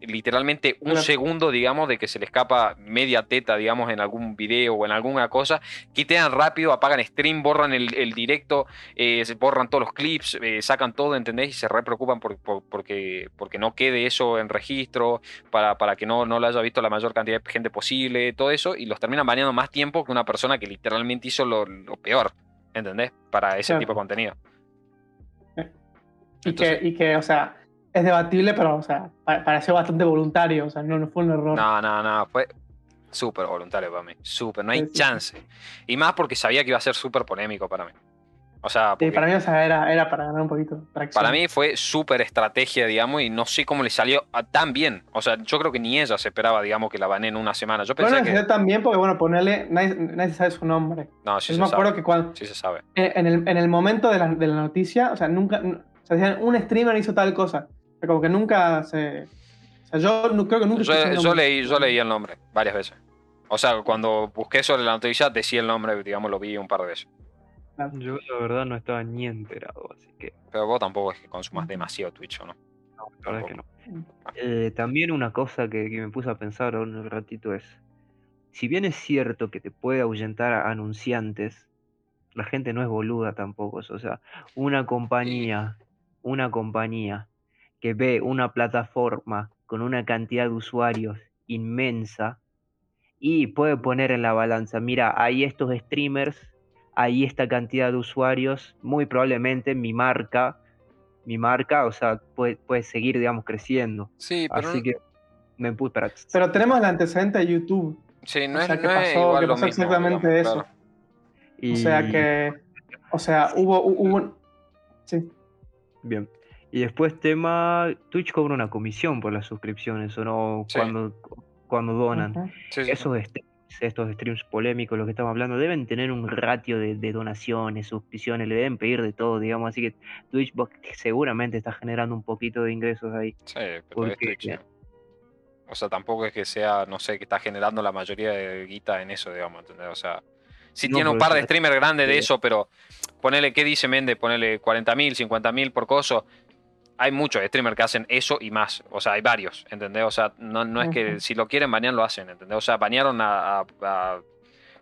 literalmente un segundo, digamos, de que se le escapa media teta, digamos, en algún video o en alguna cosa, quitean rápido, apagan stream, borran el, el directo, eh, borran todos los clips, eh, sacan todo, ¿entendés? Y se re preocupan por, por, porque, porque no quede eso en registro, para, para que no, no lo haya visto la mayor cantidad de gente posible, todo eso, y los terminan baneando más tiempo que una persona que literalmente hizo lo, lo peor, ¿entendés? Para ese claro. tipo de contenido. Y, Entonces, que, y que, o sea, es debatible, pero, o sea, pareció bastante voluntario, o sea, no, no fue un error. No, no, no, fue súper voluntario para mí, súper, no hay sí, chance. Y más porque sabía que iba a ser súper polémico para mí. O sea, sí, para mí o sea, era, era para ganar un poquito. Para mí fue súper estrategia, digamos, y no sé cómo le salió tan bien. O sea, yo creo que ni ella se esperaba, digamos, que la bané en una semana. Yo pensé bueno, que... tan bien porque, bueno, ponerle, nadie, nadie sabe su nombre. No, sí yo se me sabe. acuerdo que cuando... Sí se sabe. En el, en el momento de la, de la noticia, o sea, nunca... O sea, decían, un streamer hizo tal cosa como que nunca se. O sea, yo no, creo que nunca. Yo, yo, leí, yo leí el nombre varias veces. O sea, cuando busqué sobre la noticia decía el nombre, digamos, lo vi un par de veces. Yo la verdad no estaba ni enterado, así que Pero vos tampoco es que consumas demasiado Twitch, ¿o no? no, la verdad es que no. Eh, también una cosa que, que me puse a pensar un ratito es, si bien es cierto que te puede ahuyentar a anunciantes, la gente no es boluda tampoco. O sea, una compañía, una compañía que ve una plataforma con una cantidad de usuarios inmensa y puede poner en la balanza, mira, hay estos streamers, hay esta cantidad de usuarios, muy probablemente mi marca, mi marca, o sea, puede, puede seguir, digamos, creciendo. Sí, pero, Así que me puse para... Pero tenemos el antecedente de YouTube. sí, no o es, sea, que no es pasó- igual que lo pasó mismo, exactamente digamos, eso. claro. Y... O sea que. O sea, hubo, hubo un. Sí. Bien. Y después tema, Twitch cobra una comisión por las suscripciones, ¿o no? Sí. Cuando, cuando donan. Sí, sí, sí. Esos streams, estos streams polémicos, los que estamos hablando, deben tener un ratio de, de donaciones, suscripciones, le deben pedir de todo, digamos. Así que Twitch seguramente está generando un poquito de ingresos ahí. Sí, pero es Twitch. O sea, tampoco es que sea, no sé, que está generando la mayoría de guita en eso, digamos, ¿entendés? O sea, sí No, tiene un par de streamers grandes de eso, pero ponele, ¿qué dice Méndez? Ponele 40 mil, 50 mil por coso. Hay muchos streamers que hacen eso y más. O sea, hay varios, ¿entendés? O sea, no, no es que si lo quieren banear, lo hacen, ¿entendés? O sea, banearon a. a- a-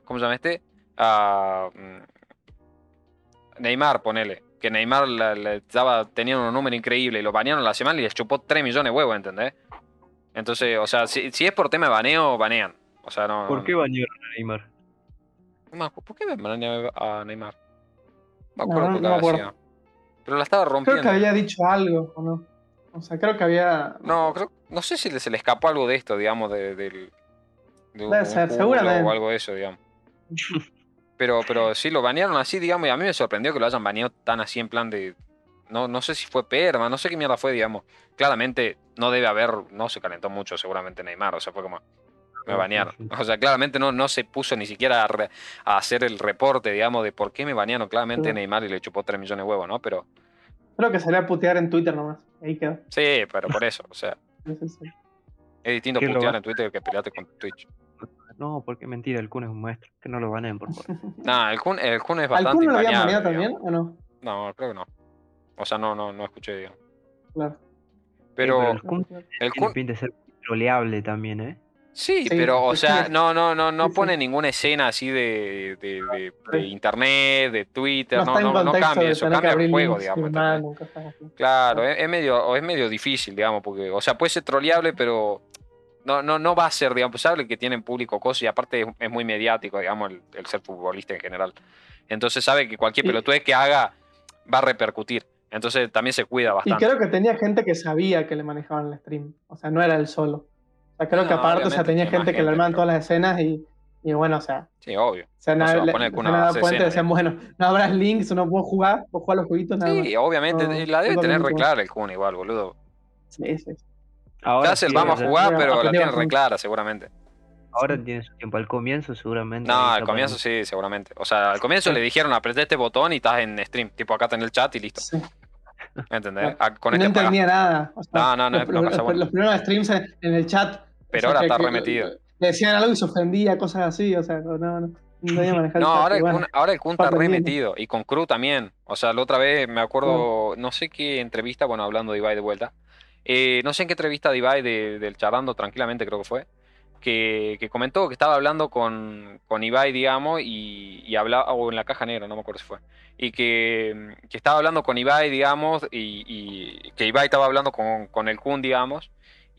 ¿Cómo se llama este? A. mm, Neymar, ponele. Que Neymar la- la- estaba teniendo un número increíble y lo banearon la semana y les chupó 3 millones de huevos, ¿entendés? Entonces, o sea, si, si es por tema de baneo, banean. O sea, no. ¿Por qué banearon a Neymar? no ¿Por qué banearon a Neymar? No me No, acuerdo no por qué me acuerdo. Pero la estaba rompiendo. Creo que había dicho algo, ¿o no? O sea, creo que había. No, creo, no sé si se le escapó algo de esto, digamos, de, del. de un Debe ser, seguramente. O algo de eso, digamos. Pero, pero sí, lo banearon así, digamos, y a mí me sorprendió que lo hayan baneado tan así en plan de. No, no sé si fue perma, no sé qué mierda fue, digamos. Claramente no debe haber, no se calentó mucho seguramente Neymar, o sea, fue como. Me banearon. O sea, claramente no, no se puso ni siquiera a, re- a hacer el reporte, digamos, de por qué me banearon. Claramente. Neymar y le chupó 3 millones de huevos, ¿no? Pero Creo que salía a putear en Twitter nomás. Ahí quedó. sí, pero por eso, o sea, Sí, sí, sí. es distinto ¿Qué lo putear en Twitter que pelearte con Twitch. No, porque mentira, el Kun es un maestro. Que no lo baneen, por favor. Nah, el Kun, el Kun es ¿Al bastante Kun no lo habían baneado también o no? No, creo que no. O sea, no, no, no escuché, digamos. Claro. Pero, pero el Kun el tiene Kun, pinta de ser troleable también, ¿eh? Sí, Sí, pero, o sea, sí. no, no, no, no pone ninguna escena así de, de, de- internet, de Twitter, No no, no, cambia eso, cambia el juego, links, digamos. Claro, es, es medio, es medio difícil, digamos, porque, o sea, puede ser troleable, pero no, no, no va a ser, digamos, sabe que tienen público cosas y aparte es, es muy mediático, digamos, el, el ser futbolista en general. Entonces sabe que cualquier Y- pelotudez que haga va a repercutir. Entonces también se cuida Y bastante. creo que tenía gente que sabía que le manejaban el stream. O sea, no era él solo. O sea, creo que No, aparte, o sea, tenía gente que le armaban todas las escenas y, y bueno, o sea, Sí, obvio. se han, No se va a le- poner se con cuenta y escena, decían, bueno, no habrás links, no puedo jugar, vos jugás los jueguitos nada más. Sí, obviamente. No, la debe no tener re mucho. clara el Kun igual, boludo. Sí, sí. Ahora, sí, vamos o sea, a jugar, pero la tiene re bastante. clara seguramente. Ahora tiene su tiempo. Al comienzo, seguramente. No, al comienzo sí, seguramente. O sea, al comienzo le dijeron apreté este botón y estás en stream. Tipo, acá tenés el chat y listo. Sí. ¿Entendés? Claro. Ah, Con Y no este entendía nada. O sea, No, no, no, los, no los- los primeros streams en, en el chat. Pero o sea, ahora que- está remetido. Le decían algo y se ofendía, cosas así. O sea, no, no, no manejar ahora el, bueno. Kun, ahora el Kun está remetido. Y con Crew también. O sea, la otra vez me acuerdo, no sé qué entrevista, bueno, hablando de Ibai de vuelta. eh, no sé en qué entrevista de Ibai de- del Charlando Tranquilamente, creo que fue. Que, que comentó que estaba hablando con, con Ibai, digamos, y, y hablaba, o en la caja negra, no me acuerdo si fue. Y que, que estaba hablando con Ibai, digamos, y, y que Ibai estaba hablando con, con el Kun, digamos,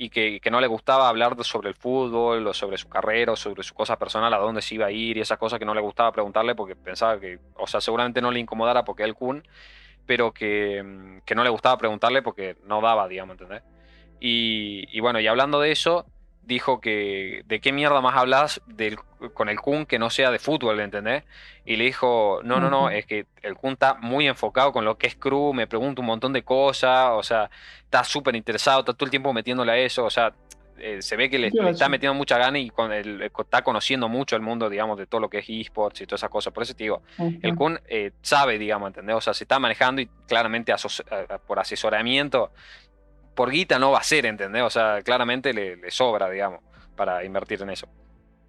y que, que no le gustaba hablar sobre el fútbol, o sobre su carrera, o sobre su cosa personal, a dónde se iba a ir y esas cosas que no le gustaba preguntarle porque pensaba que, o sea, seguramente no le incomodara porque el Kun, pero que, mm, que no le gustaba preguntarle porque no daba, digamos, ¿entendés? Y, y bueno, y hablando de eso, dijo que de qué mierda más hablas del, con el Kun que no sea de fútbol, ¿entendés? Y le dijo, no, no, no, es que el Kun está muy enfocado con lo que es crew, me pregunta un montón de cosas, o sea, está súper interesado, está todo el tiempo metiéndole a eso, o sea, eh, se ve que le, le está metiendo mucha gana y con el- está conociendo mucho el mundo, digamos, de todo lo que es esports y todas esas cosas. Por eso te digo, el Ujú. Kun eh, sabe, digamos, ¿entendés? O sea, se está manejando y claramente aso- a- por asesoramiento, por guita no va a ser, ¿entendés? O sea, claramente le, le sobra, digamos, para invertir en eso.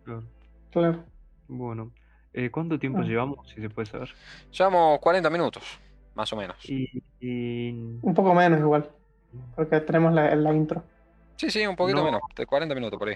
Claro. Claro. Bueno, eh, ¿cuánto tiempo Ah. llevamos, si se puede saber? Llevamos 40 minutos, más o menos. Y, y- Un poco menos igual, porque tenemos la, la intro. Sí, sí, un poquito No. menos, de 40 minutos por ahí.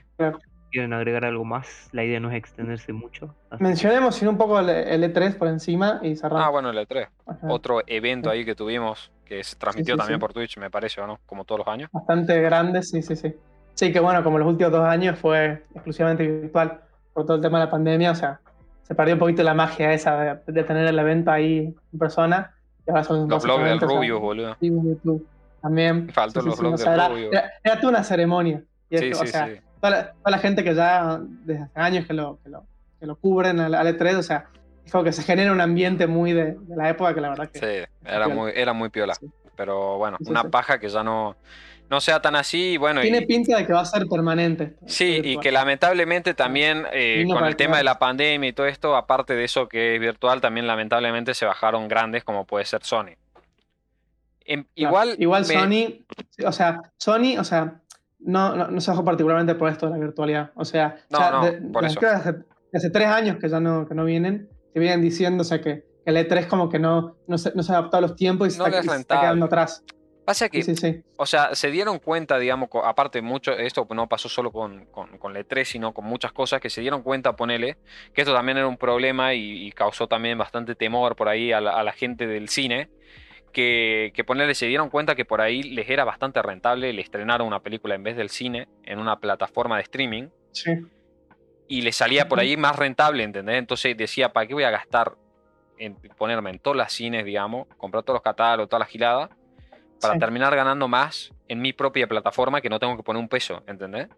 Quieren agregar algo más, la idea no es extenderse mucho. así Mencionemos sino un poco el, el E3 por encima y cerramos. Ah, bueno, el E3. Ajá. Otro evento ahí que tuvimos, que se transmitió sí, también sí. por Twitch, me parece, ¿o no? Como todos los años. Bastante grande, sí, sí, sí. Sí, que bueno, como los últimos dos años fue exclusivamente virtual por todo el tema de la pandemia, o sea, se perdió un poquito la magia esa de, de tener el evento ahí en persona. Y ahora son Los blogs del o Rubius, boludo. YouTube también. Faltó los blogs o sea, del era, Rubius. era- era toda una ceremonia. Y Sí, esto, o sí, sea, sí. Toda, la, toda la gente que ya desde hace años que lo, que lo, que lo cubren al, al E3, o sea, es como que se genera un ambiente muy de, de la época que la verdad que... Sí, era muy, era muy piola. Sí. Pero bueno, Sí, una sí. paja que ya no, no sea tan así. Bueno, Tiene y, pinta de que va a ser permanente. esto, sí, y que lamentablemente también eh, con el tema de la pandemia y todo esto, aparte de eso que es virtual, también lamentablemente se bajaron grandes como puede ser Sony. Em- Claro, igual, igual me- Sony, o sea, Sony, o sea, no, no, no se bajó particularmente por esto de la virtualidad. O sea, No, ya no, de- por eso. hace, hace tres años que ya no, que no vienen, que vienen diciendo, o sea, que, que el E3 como que no, no, se, no se ha adaptado a los tiempos y se, No está, y se está quedando atrás. pasa que Sí, sí, sí. O sea, se dieron cuenta, digamos, aparte mucho, esto no pasó solo con, con, con la E3, sino con muchas cosas que se dieron cuenta, ponele, que esto también era un problema y, y causó también bastante temor por ahí a la, a la gente del cine, que, que se dieron cuenta que por ahí les era bastante rentable el estrenar una película en vez del cine en una plataforma de streaming sí. y les salía por ahí más rentable, ¿entendés? Entonces decía, ¿para qué voy a gastar en ponerme en todas las cines, digamos, comprar todos los catálogos, toda la gilada, para Sí. terminar ganando más en mi propia plataforma que no tengo que poner un peso, ¿entendés?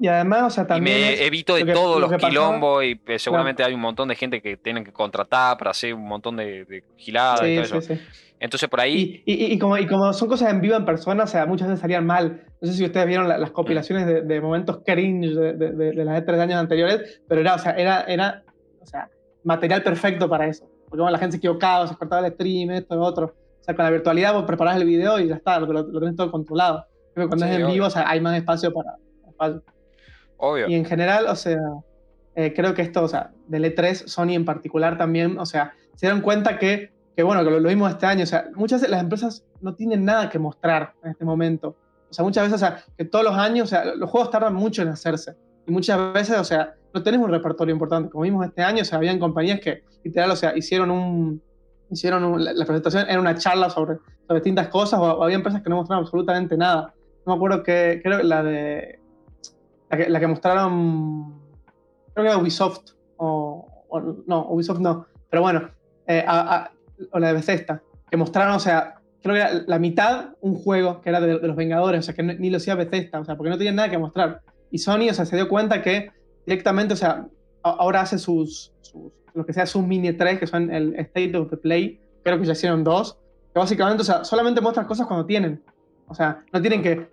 Y además, o sea, Y también. me es- evito de lo que- todos lo los quilombos y eh, seguramente hay un montón de gente que tienen que contratar para hacer un montón de, de giladas y Sí, todo sí, eso. sí. Entonces por ahí, Y, y- y como, y como son cosas en vivo en persona, o sea, muchas veces salían mal. No sé si ustedes vieron la- las compilaciones de, de momentos cringe de, de, las E3 de años anteriores, pero era, o sea, era, era o sea, material perfecto para eso. Porque bueno, la gente se equivocaba, se cortaba el stream, esto, lo otro. O sea, con la virtualidad vos preparás el video y ya está, lo, lo tenés todo controlado. Pero cuando es en vivo, o sea, hay más espacio para... para. Obvio. Y en general, o sea, eh, creo que esto, o sea, del E3, Sony en particular también, o sea, se dieron cuenta que, que bueno, que lo, lo vimos este año, o sea, muchas veces las empresas no tienen nada que mostrar en este momento. O sea, muchas veces, o sea, que todos los años, o sea, los juegos tardan mucho en hacerse. Y muchas veces, o sea, no tenés un repertorio importante. Como vimos este año, o sea, habían compañías que, literal, o sea, hicieron un... Hicieron un- la, la presentación, era una charla sobre, sobre distintas cosas, o, o había empresas que no mostraron absolutamente nada. No me acuerdo que, creo que la de, la que, la que mostraron, creo que era Ubisoft, o, o no, Ubisoft no, pero bueno, eh, a- a- o la de Bethesda, que mostraron, o sea, creo que era la mitad un juego que era de, de los Vengadores, o sea, que ni lo hacía Bethesda, o sea, porque no tenían nada que mostrar. Y Sony, o sea, se dio cuenta que directamente, o sea, a- ahora hace sus, sus- lo que sea sus mini 3, que son el State of the Play, creo que ya hicieron dos, que básicamente, o sea, solamente muestran cosas cuando tienen. O sea, no tienen que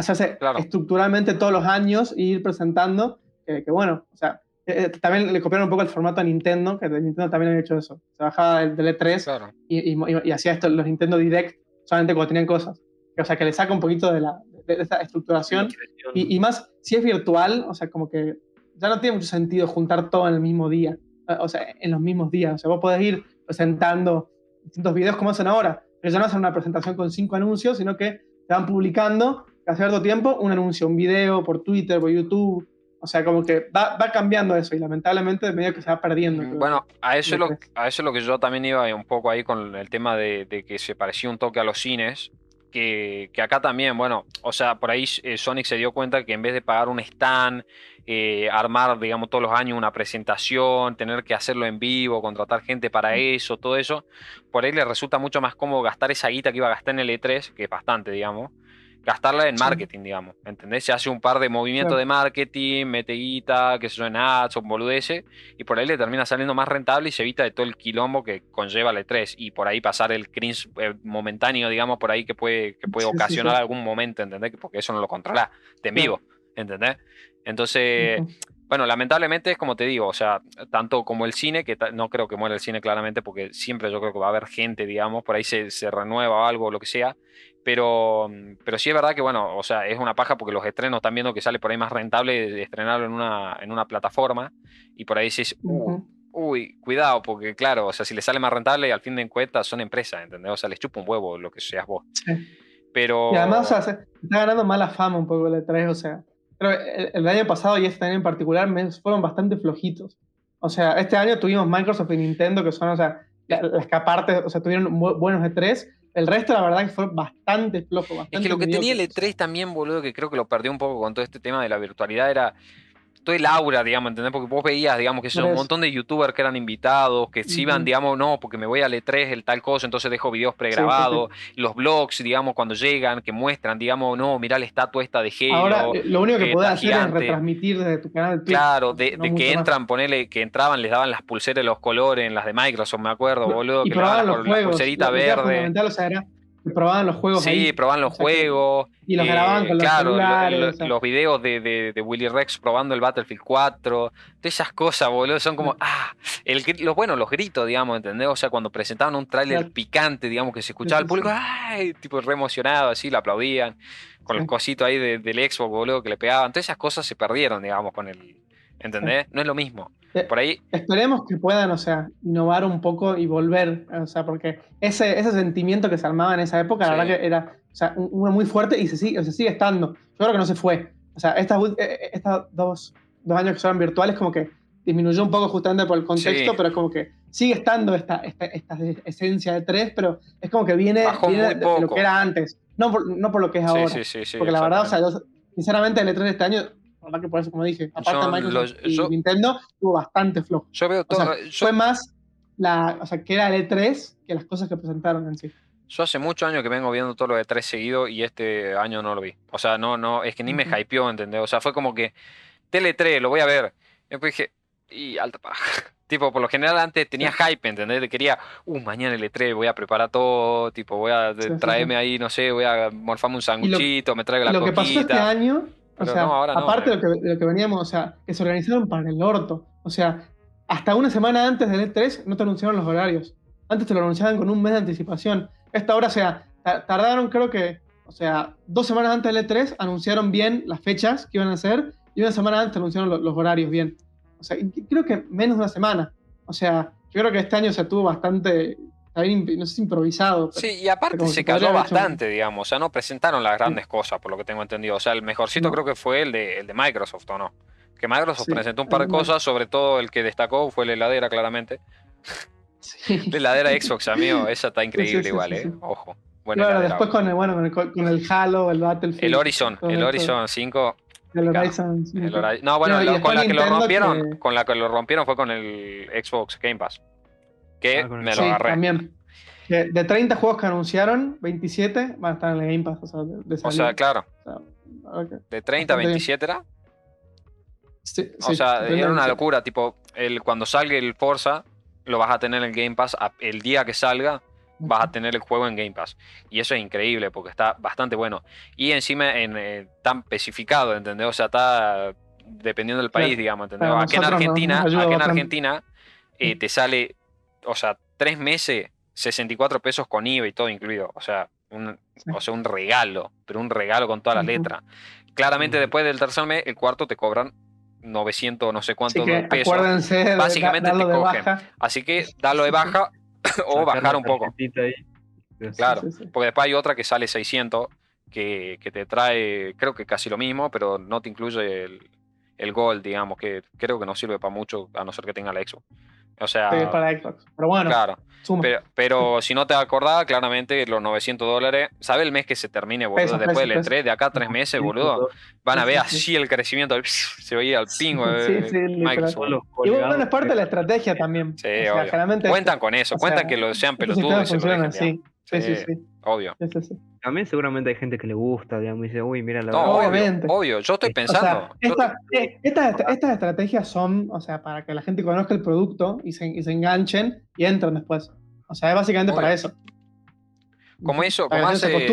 eh, hacerse Claro. estructuralmente todos los años e ir presentando, que, que bueno, o sea, eh, eh, también le copiaron un poco el formato a Nintendo, que de Nintendo también había hecho eso. Se bajaba del, del E3 Claro. y, y- y hacía esto los Nintendo Direct solamente cuando tenían cosas. O sea, que le saca un poquito de, la, de, de esa estructuración. Y, y más, si es virtual, o sea, como que ya no tiene mucho sentido juntar todo en el mismo día. eh, O sea, en los mismos días. O sea, vos podés ir presentando distintos videos como hacen ahora. Pero ya no hacen una presentación con cinco anuncios, sino que te van publicando cada cierto tiempo un anuncio, un video por Twitter, por YouTube. O sea, como que va, va cambiando eso y lamentablemente de medio que se va perdiendo. creo. Bueno, a eso, es lo, E3. a eso es lo que yo también iba un poco ahí con el tema de, de que se parecía un toque a los cines. Que, que acá también, bueno, o sea, por ahí eh, Sonic se dio cuenta que en vez de pagar un stand, eh, armar, digamos, todos los años una presentación, tener que hacerlo en vivo, contratar gente para eso, todo eso, por ahí le resulta mucho más cómodo gastar esa guita que iba a gastar en el E3, que es bastante, digamos, gastarla en Sí. marketing, digamos, ¿entendés? Se hace un par de movimientos Claro. de marketing, mete guita, que se en ads o boludeces, y por ahí le termina saliendo más rentable y se evita de todo el quilombo que conlleva el E3 y por ahí pasar el cringe eh, momentáneo, digamos, por ahí que puede, que puede Sí, ocasionar sí. algún momento, ¿entendés? Porque eso no lo controla de en vivo, ¿entendés? Entonces, Ujú. Bueno, lamentablemente es como te digo, o sea, tanto como el cine, que no creo que muera el cine claramente, porque siempre yo creo que va a haber gente, digamos, por ahí se, se renueva algo o lo que sea, pero, pero sí es verdad que, bueno, o sea, es una paja porque los estrenos están viendo que sale por ahí más rentable estrenarlo en una, en una plataforma y por ahí dices, uh, uy, cuidado, porque claro, o sea, si le sale más rentable, al fin de cuentas son empresas, ¿entendés? O sea, les chupa un huevo lo que seas vos. Pero... Y además, o sea, se está ganando mala fama un poco el E3, o sea, pero el, año pasado y este año en particular fueron bastante flojitos. O sea, este año tuvimos Microsoft y Nintendo, que son, o sea, las que aparte, o sea, tuvieron buenos E3, el resto, la verdad, que fue bastante flojo. Bastante es que lo que tenía el E3 también, boludo, que creo que lo perdió un poco con todo este tema de la virtualidad, era todo el aura, digamos, ¿entendés? Porque vos veías, digamos, que son un montón de youtubers que eran invitados, que se iban, digamos, no, porque me voy al E3, el tal cosa, entonces dejo videos pregrabados, los blogs, digamos, cuando llegan, que muestran, digamos, no, mirá la estatua esta de Halo. Ahora, eh, lo único que podés hacer es retransmitir desde tu canal Claro, de, que entran, ponele, que entraban, les daban las pulseras de los colores en las de Microsoft, me acuerdo, boludo, y que le daban la, la pulserita verde. O sea, era probaban los juegos. Sí, probaban los juegos. Y los grababan con los claro, celulares. los videos de, de, Willy Rex probando el Battlefield 4. Todas esas cosas, boludo, son como, ah, el, los, bueno, los gritos, digamos, ¿entendés? O sea, cuando presentaban un tráiler picante, digamos, que se escuchaba el público, ay, tipo re emocionado, así, lo aplaudían. Con el cosito ahí del Xbox, boludo, que le pegaban. Todas esas cosas se perdieron, digamos, con el... ¿Entendés? No es lo mismo. Eh, Por ahí. Esperemos que puedan, o sea, innovar un poco y volver, o sea, porque ese, ese sentimiento que se armaba en esa época, la verdad que era o sea, uno muy fuerte y se sigue, se sigue estando. Yo creo que no se fue. O sea, estas, eh, eh, estas dos, dos años que son virtuales, como que disminuyó un poco justamente por el contexto, pero es como que sigue estando esta, esta, esta, esencia de tres, pero es como que viene, viene de, lo que era antes, no por, no por lo que es ahora. porque la verdad, o sea, sinceramente el E3 de este año que por eso, como dije, aparte de Microsoft y Nintendo, tuvo bastante flojo. Yo veo todo. Fue más la, o sea, que era el E3 que las cosas que presentaron en sí. Yo hace muchos años que vengo viendo todo lo de 3 seguido y este año no lo vi. O sea, no, no, es que ni me hypeó, ¿entendés? O sea, fue como que Tele 3, lo voy a ver. Y después dije, y alta paja. tipo, por lo general antes tenía hype, ¿entendés? Quería, uh, mañana el E3, voy a preparar todo, tipo, voy a traerme ahí, no sé, voy a morfarme un sanguchito, me traigo la lo Lo que pasó este año o sea, aparte de, lo que, lo que, veníamos, o sea, que se organizaron para el orto. O sea, hasta una semana antes del E3 no te anunciaron los horarios. Antes te lo anunciaban con un mes de anticipación. Esta hora, o sea, tardaron creo que, o sea, dos semanas antes del E3 anunciaron bien las fechas que iban a hacer y una semana antes anunciaron los, horarios bien. O sea, creo que menos de una semana. O sea, yo creo que este año se tuvo bastante no sé si improvisado. sí, y aparte se cayó bastante, digamos. O sea, no presentaron las grandes cosas, por lo que tengo entendido. O sea, el mejorcito creo que fue el de, el de Microsoft, ¿o no? Que Microsoft presentó un par de cosas, sobre todo el que destacó fue la heladera, claramente. la heladera Xbox, amigo, esa está increíble igual, ¿eh? Ojo. Bueno, después con el, bueno, con el, Halo, el Battlefield. El Horizon, el Horizon 5. El Horizon, No, bueno, con la que lo rompieron, con la que lo rompieron fue con el Xbox Game Pass que ah, me lo agarré. También. De 30 juegos que anunciaron, 27 van a estar en el Game Pass. O sea, de, o sea claro. De 30 a 27 era. Sí, o sea, era una locura. Tipo, el, cuando salga el Forza, lo vas a tener en Game Pass. El día que salga, vas a tener el juego en Game Pass. Y eso es increíble porque está bastante bueno. Y encima en, eh, tan especificado, ¿entendés? O sea, está dependiendo del país, digamos, ¿entendés? Aquí en Argentina, aquí en Argentina eh, te sale o sea, tres meses, 64 pesos con IVA y todo incluido. O sea, un, o sea, un regalo, pero un regalo con toda la letra. Claramente después del tercer mes, el cuarto te cobran 900 no sé cuántos pesos. Básicamente te cogen. Así que dalo de baja o bajar un poco. Claro, porque después hay otra que sale 600 que, que, te trae, creo que casi lo mismo, pero no te incluye el, el Gold, digamos, que creo que no sirve para mucho a no ser que tenga la Xbox. O sea. para Xbox. Pero bueno. Claro. Pero, si no te acordás, claramente los 900 dólares. ¿Sabe el mes que se termine, boludo? Después del E3, de acá a tres meses, boludo. Van a ver así el crecimiento. Se oye al pingo. Sí, sí, Y bueno, es parte de la estrategia también. Sí, Cuentan con eso. Cuentan que lo sean pelotudos. Sí, sí, sí. sí. Obvio. También seguramente hay gente que le gusta, digamos, y dice, uy, mira la no, obviamente. Obvio, yo estoy pensando. Eh, estas, estrategias son, o sea, para que la gente conozca el producto y se, y se enganchen y entren después. O sea, es básicamente para eso. Como eso, como hace,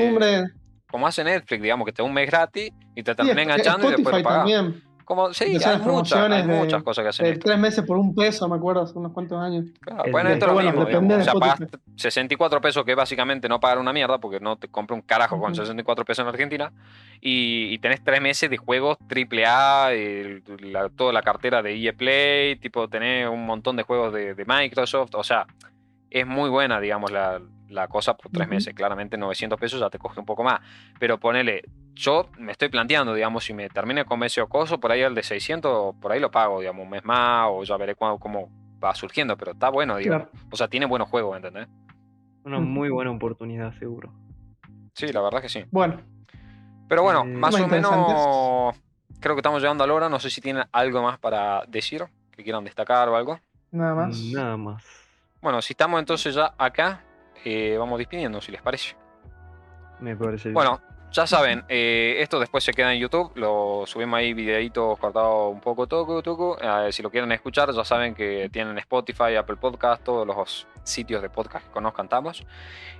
como hace Netflix, digamos, que te da un mes gratis y te termina enganchando y después lo pagas. También. Como, sí, Esas hay, muchas, hay promociones de- muchas cosas que hacen De tres meses por un peso, me acuerdo, hace unos cuantos años. Claro, El bueno, esto es lo bueno, mismo. depende. O sea, pagas 64 pesos, que es básicamente no pagar una mierda, porque no te compré un carajo con Ujú. 64 pesos en Argentina. Y, y tenés tres meses de juegos AAA, el- la- toda la cartera de EA Play, tipo, tenés un montón de juegos de, de Microsoft. O sea, es muy buena, digamos, la, la cosa por tres meses. Claramente 900 pesos ya te coge un poco más. Pero ponele, yo me estoy planteando, digamos, si me termina con ese coso, por ahí el de 600, por ahí lo pago, digamos, un mes más, o ya veré cuándo, cómo va surgiendo, pero está bueno, digamos. O sea, tiene buenos juegos, ¿entendés? Una muy buena oportunidad, seguro. Sí, la verdad que sí. Bueno, Pero bueno, Eh, más o menos creo que estamos llegando a la hora. No sé si tienen algo más para decir, que quieran destacar o algo. nada más. Nada más. Bueno, si estamos entonces ya acá, eh, vamos despidiendo, si les parece. Me parece bien. Bueno, ya saben, eh, esto después se queda en YouTube, lo subimos ahí videitos cortados un poco, toco, toco. Eh, si lo quieren escuchar, ya saben que tienen Spotify, Apple Podcast, todos los sitios de podcast que conozcan estamos.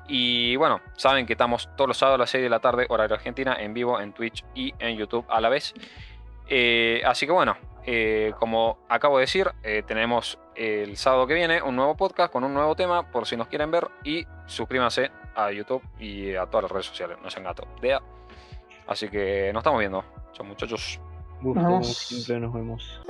Y bueno, saben que estamos todos los sábados a las 6 de la tarde, horario Argentina, en vivo en Twitch y en YouTube a la vez. Eh, así que bueno, eh, como acabo de decir, eh, tenemos el sábado que viene un nuevo podcast con un nuevo tema, por si nos quieren ver. Y suscríbanse a YouTube y a todas las redes sociales. No sean gato. Dea. Así que nos estamos viendo. Chao muchachos. Gusto, Nos como vemos. siempre, nos vemos.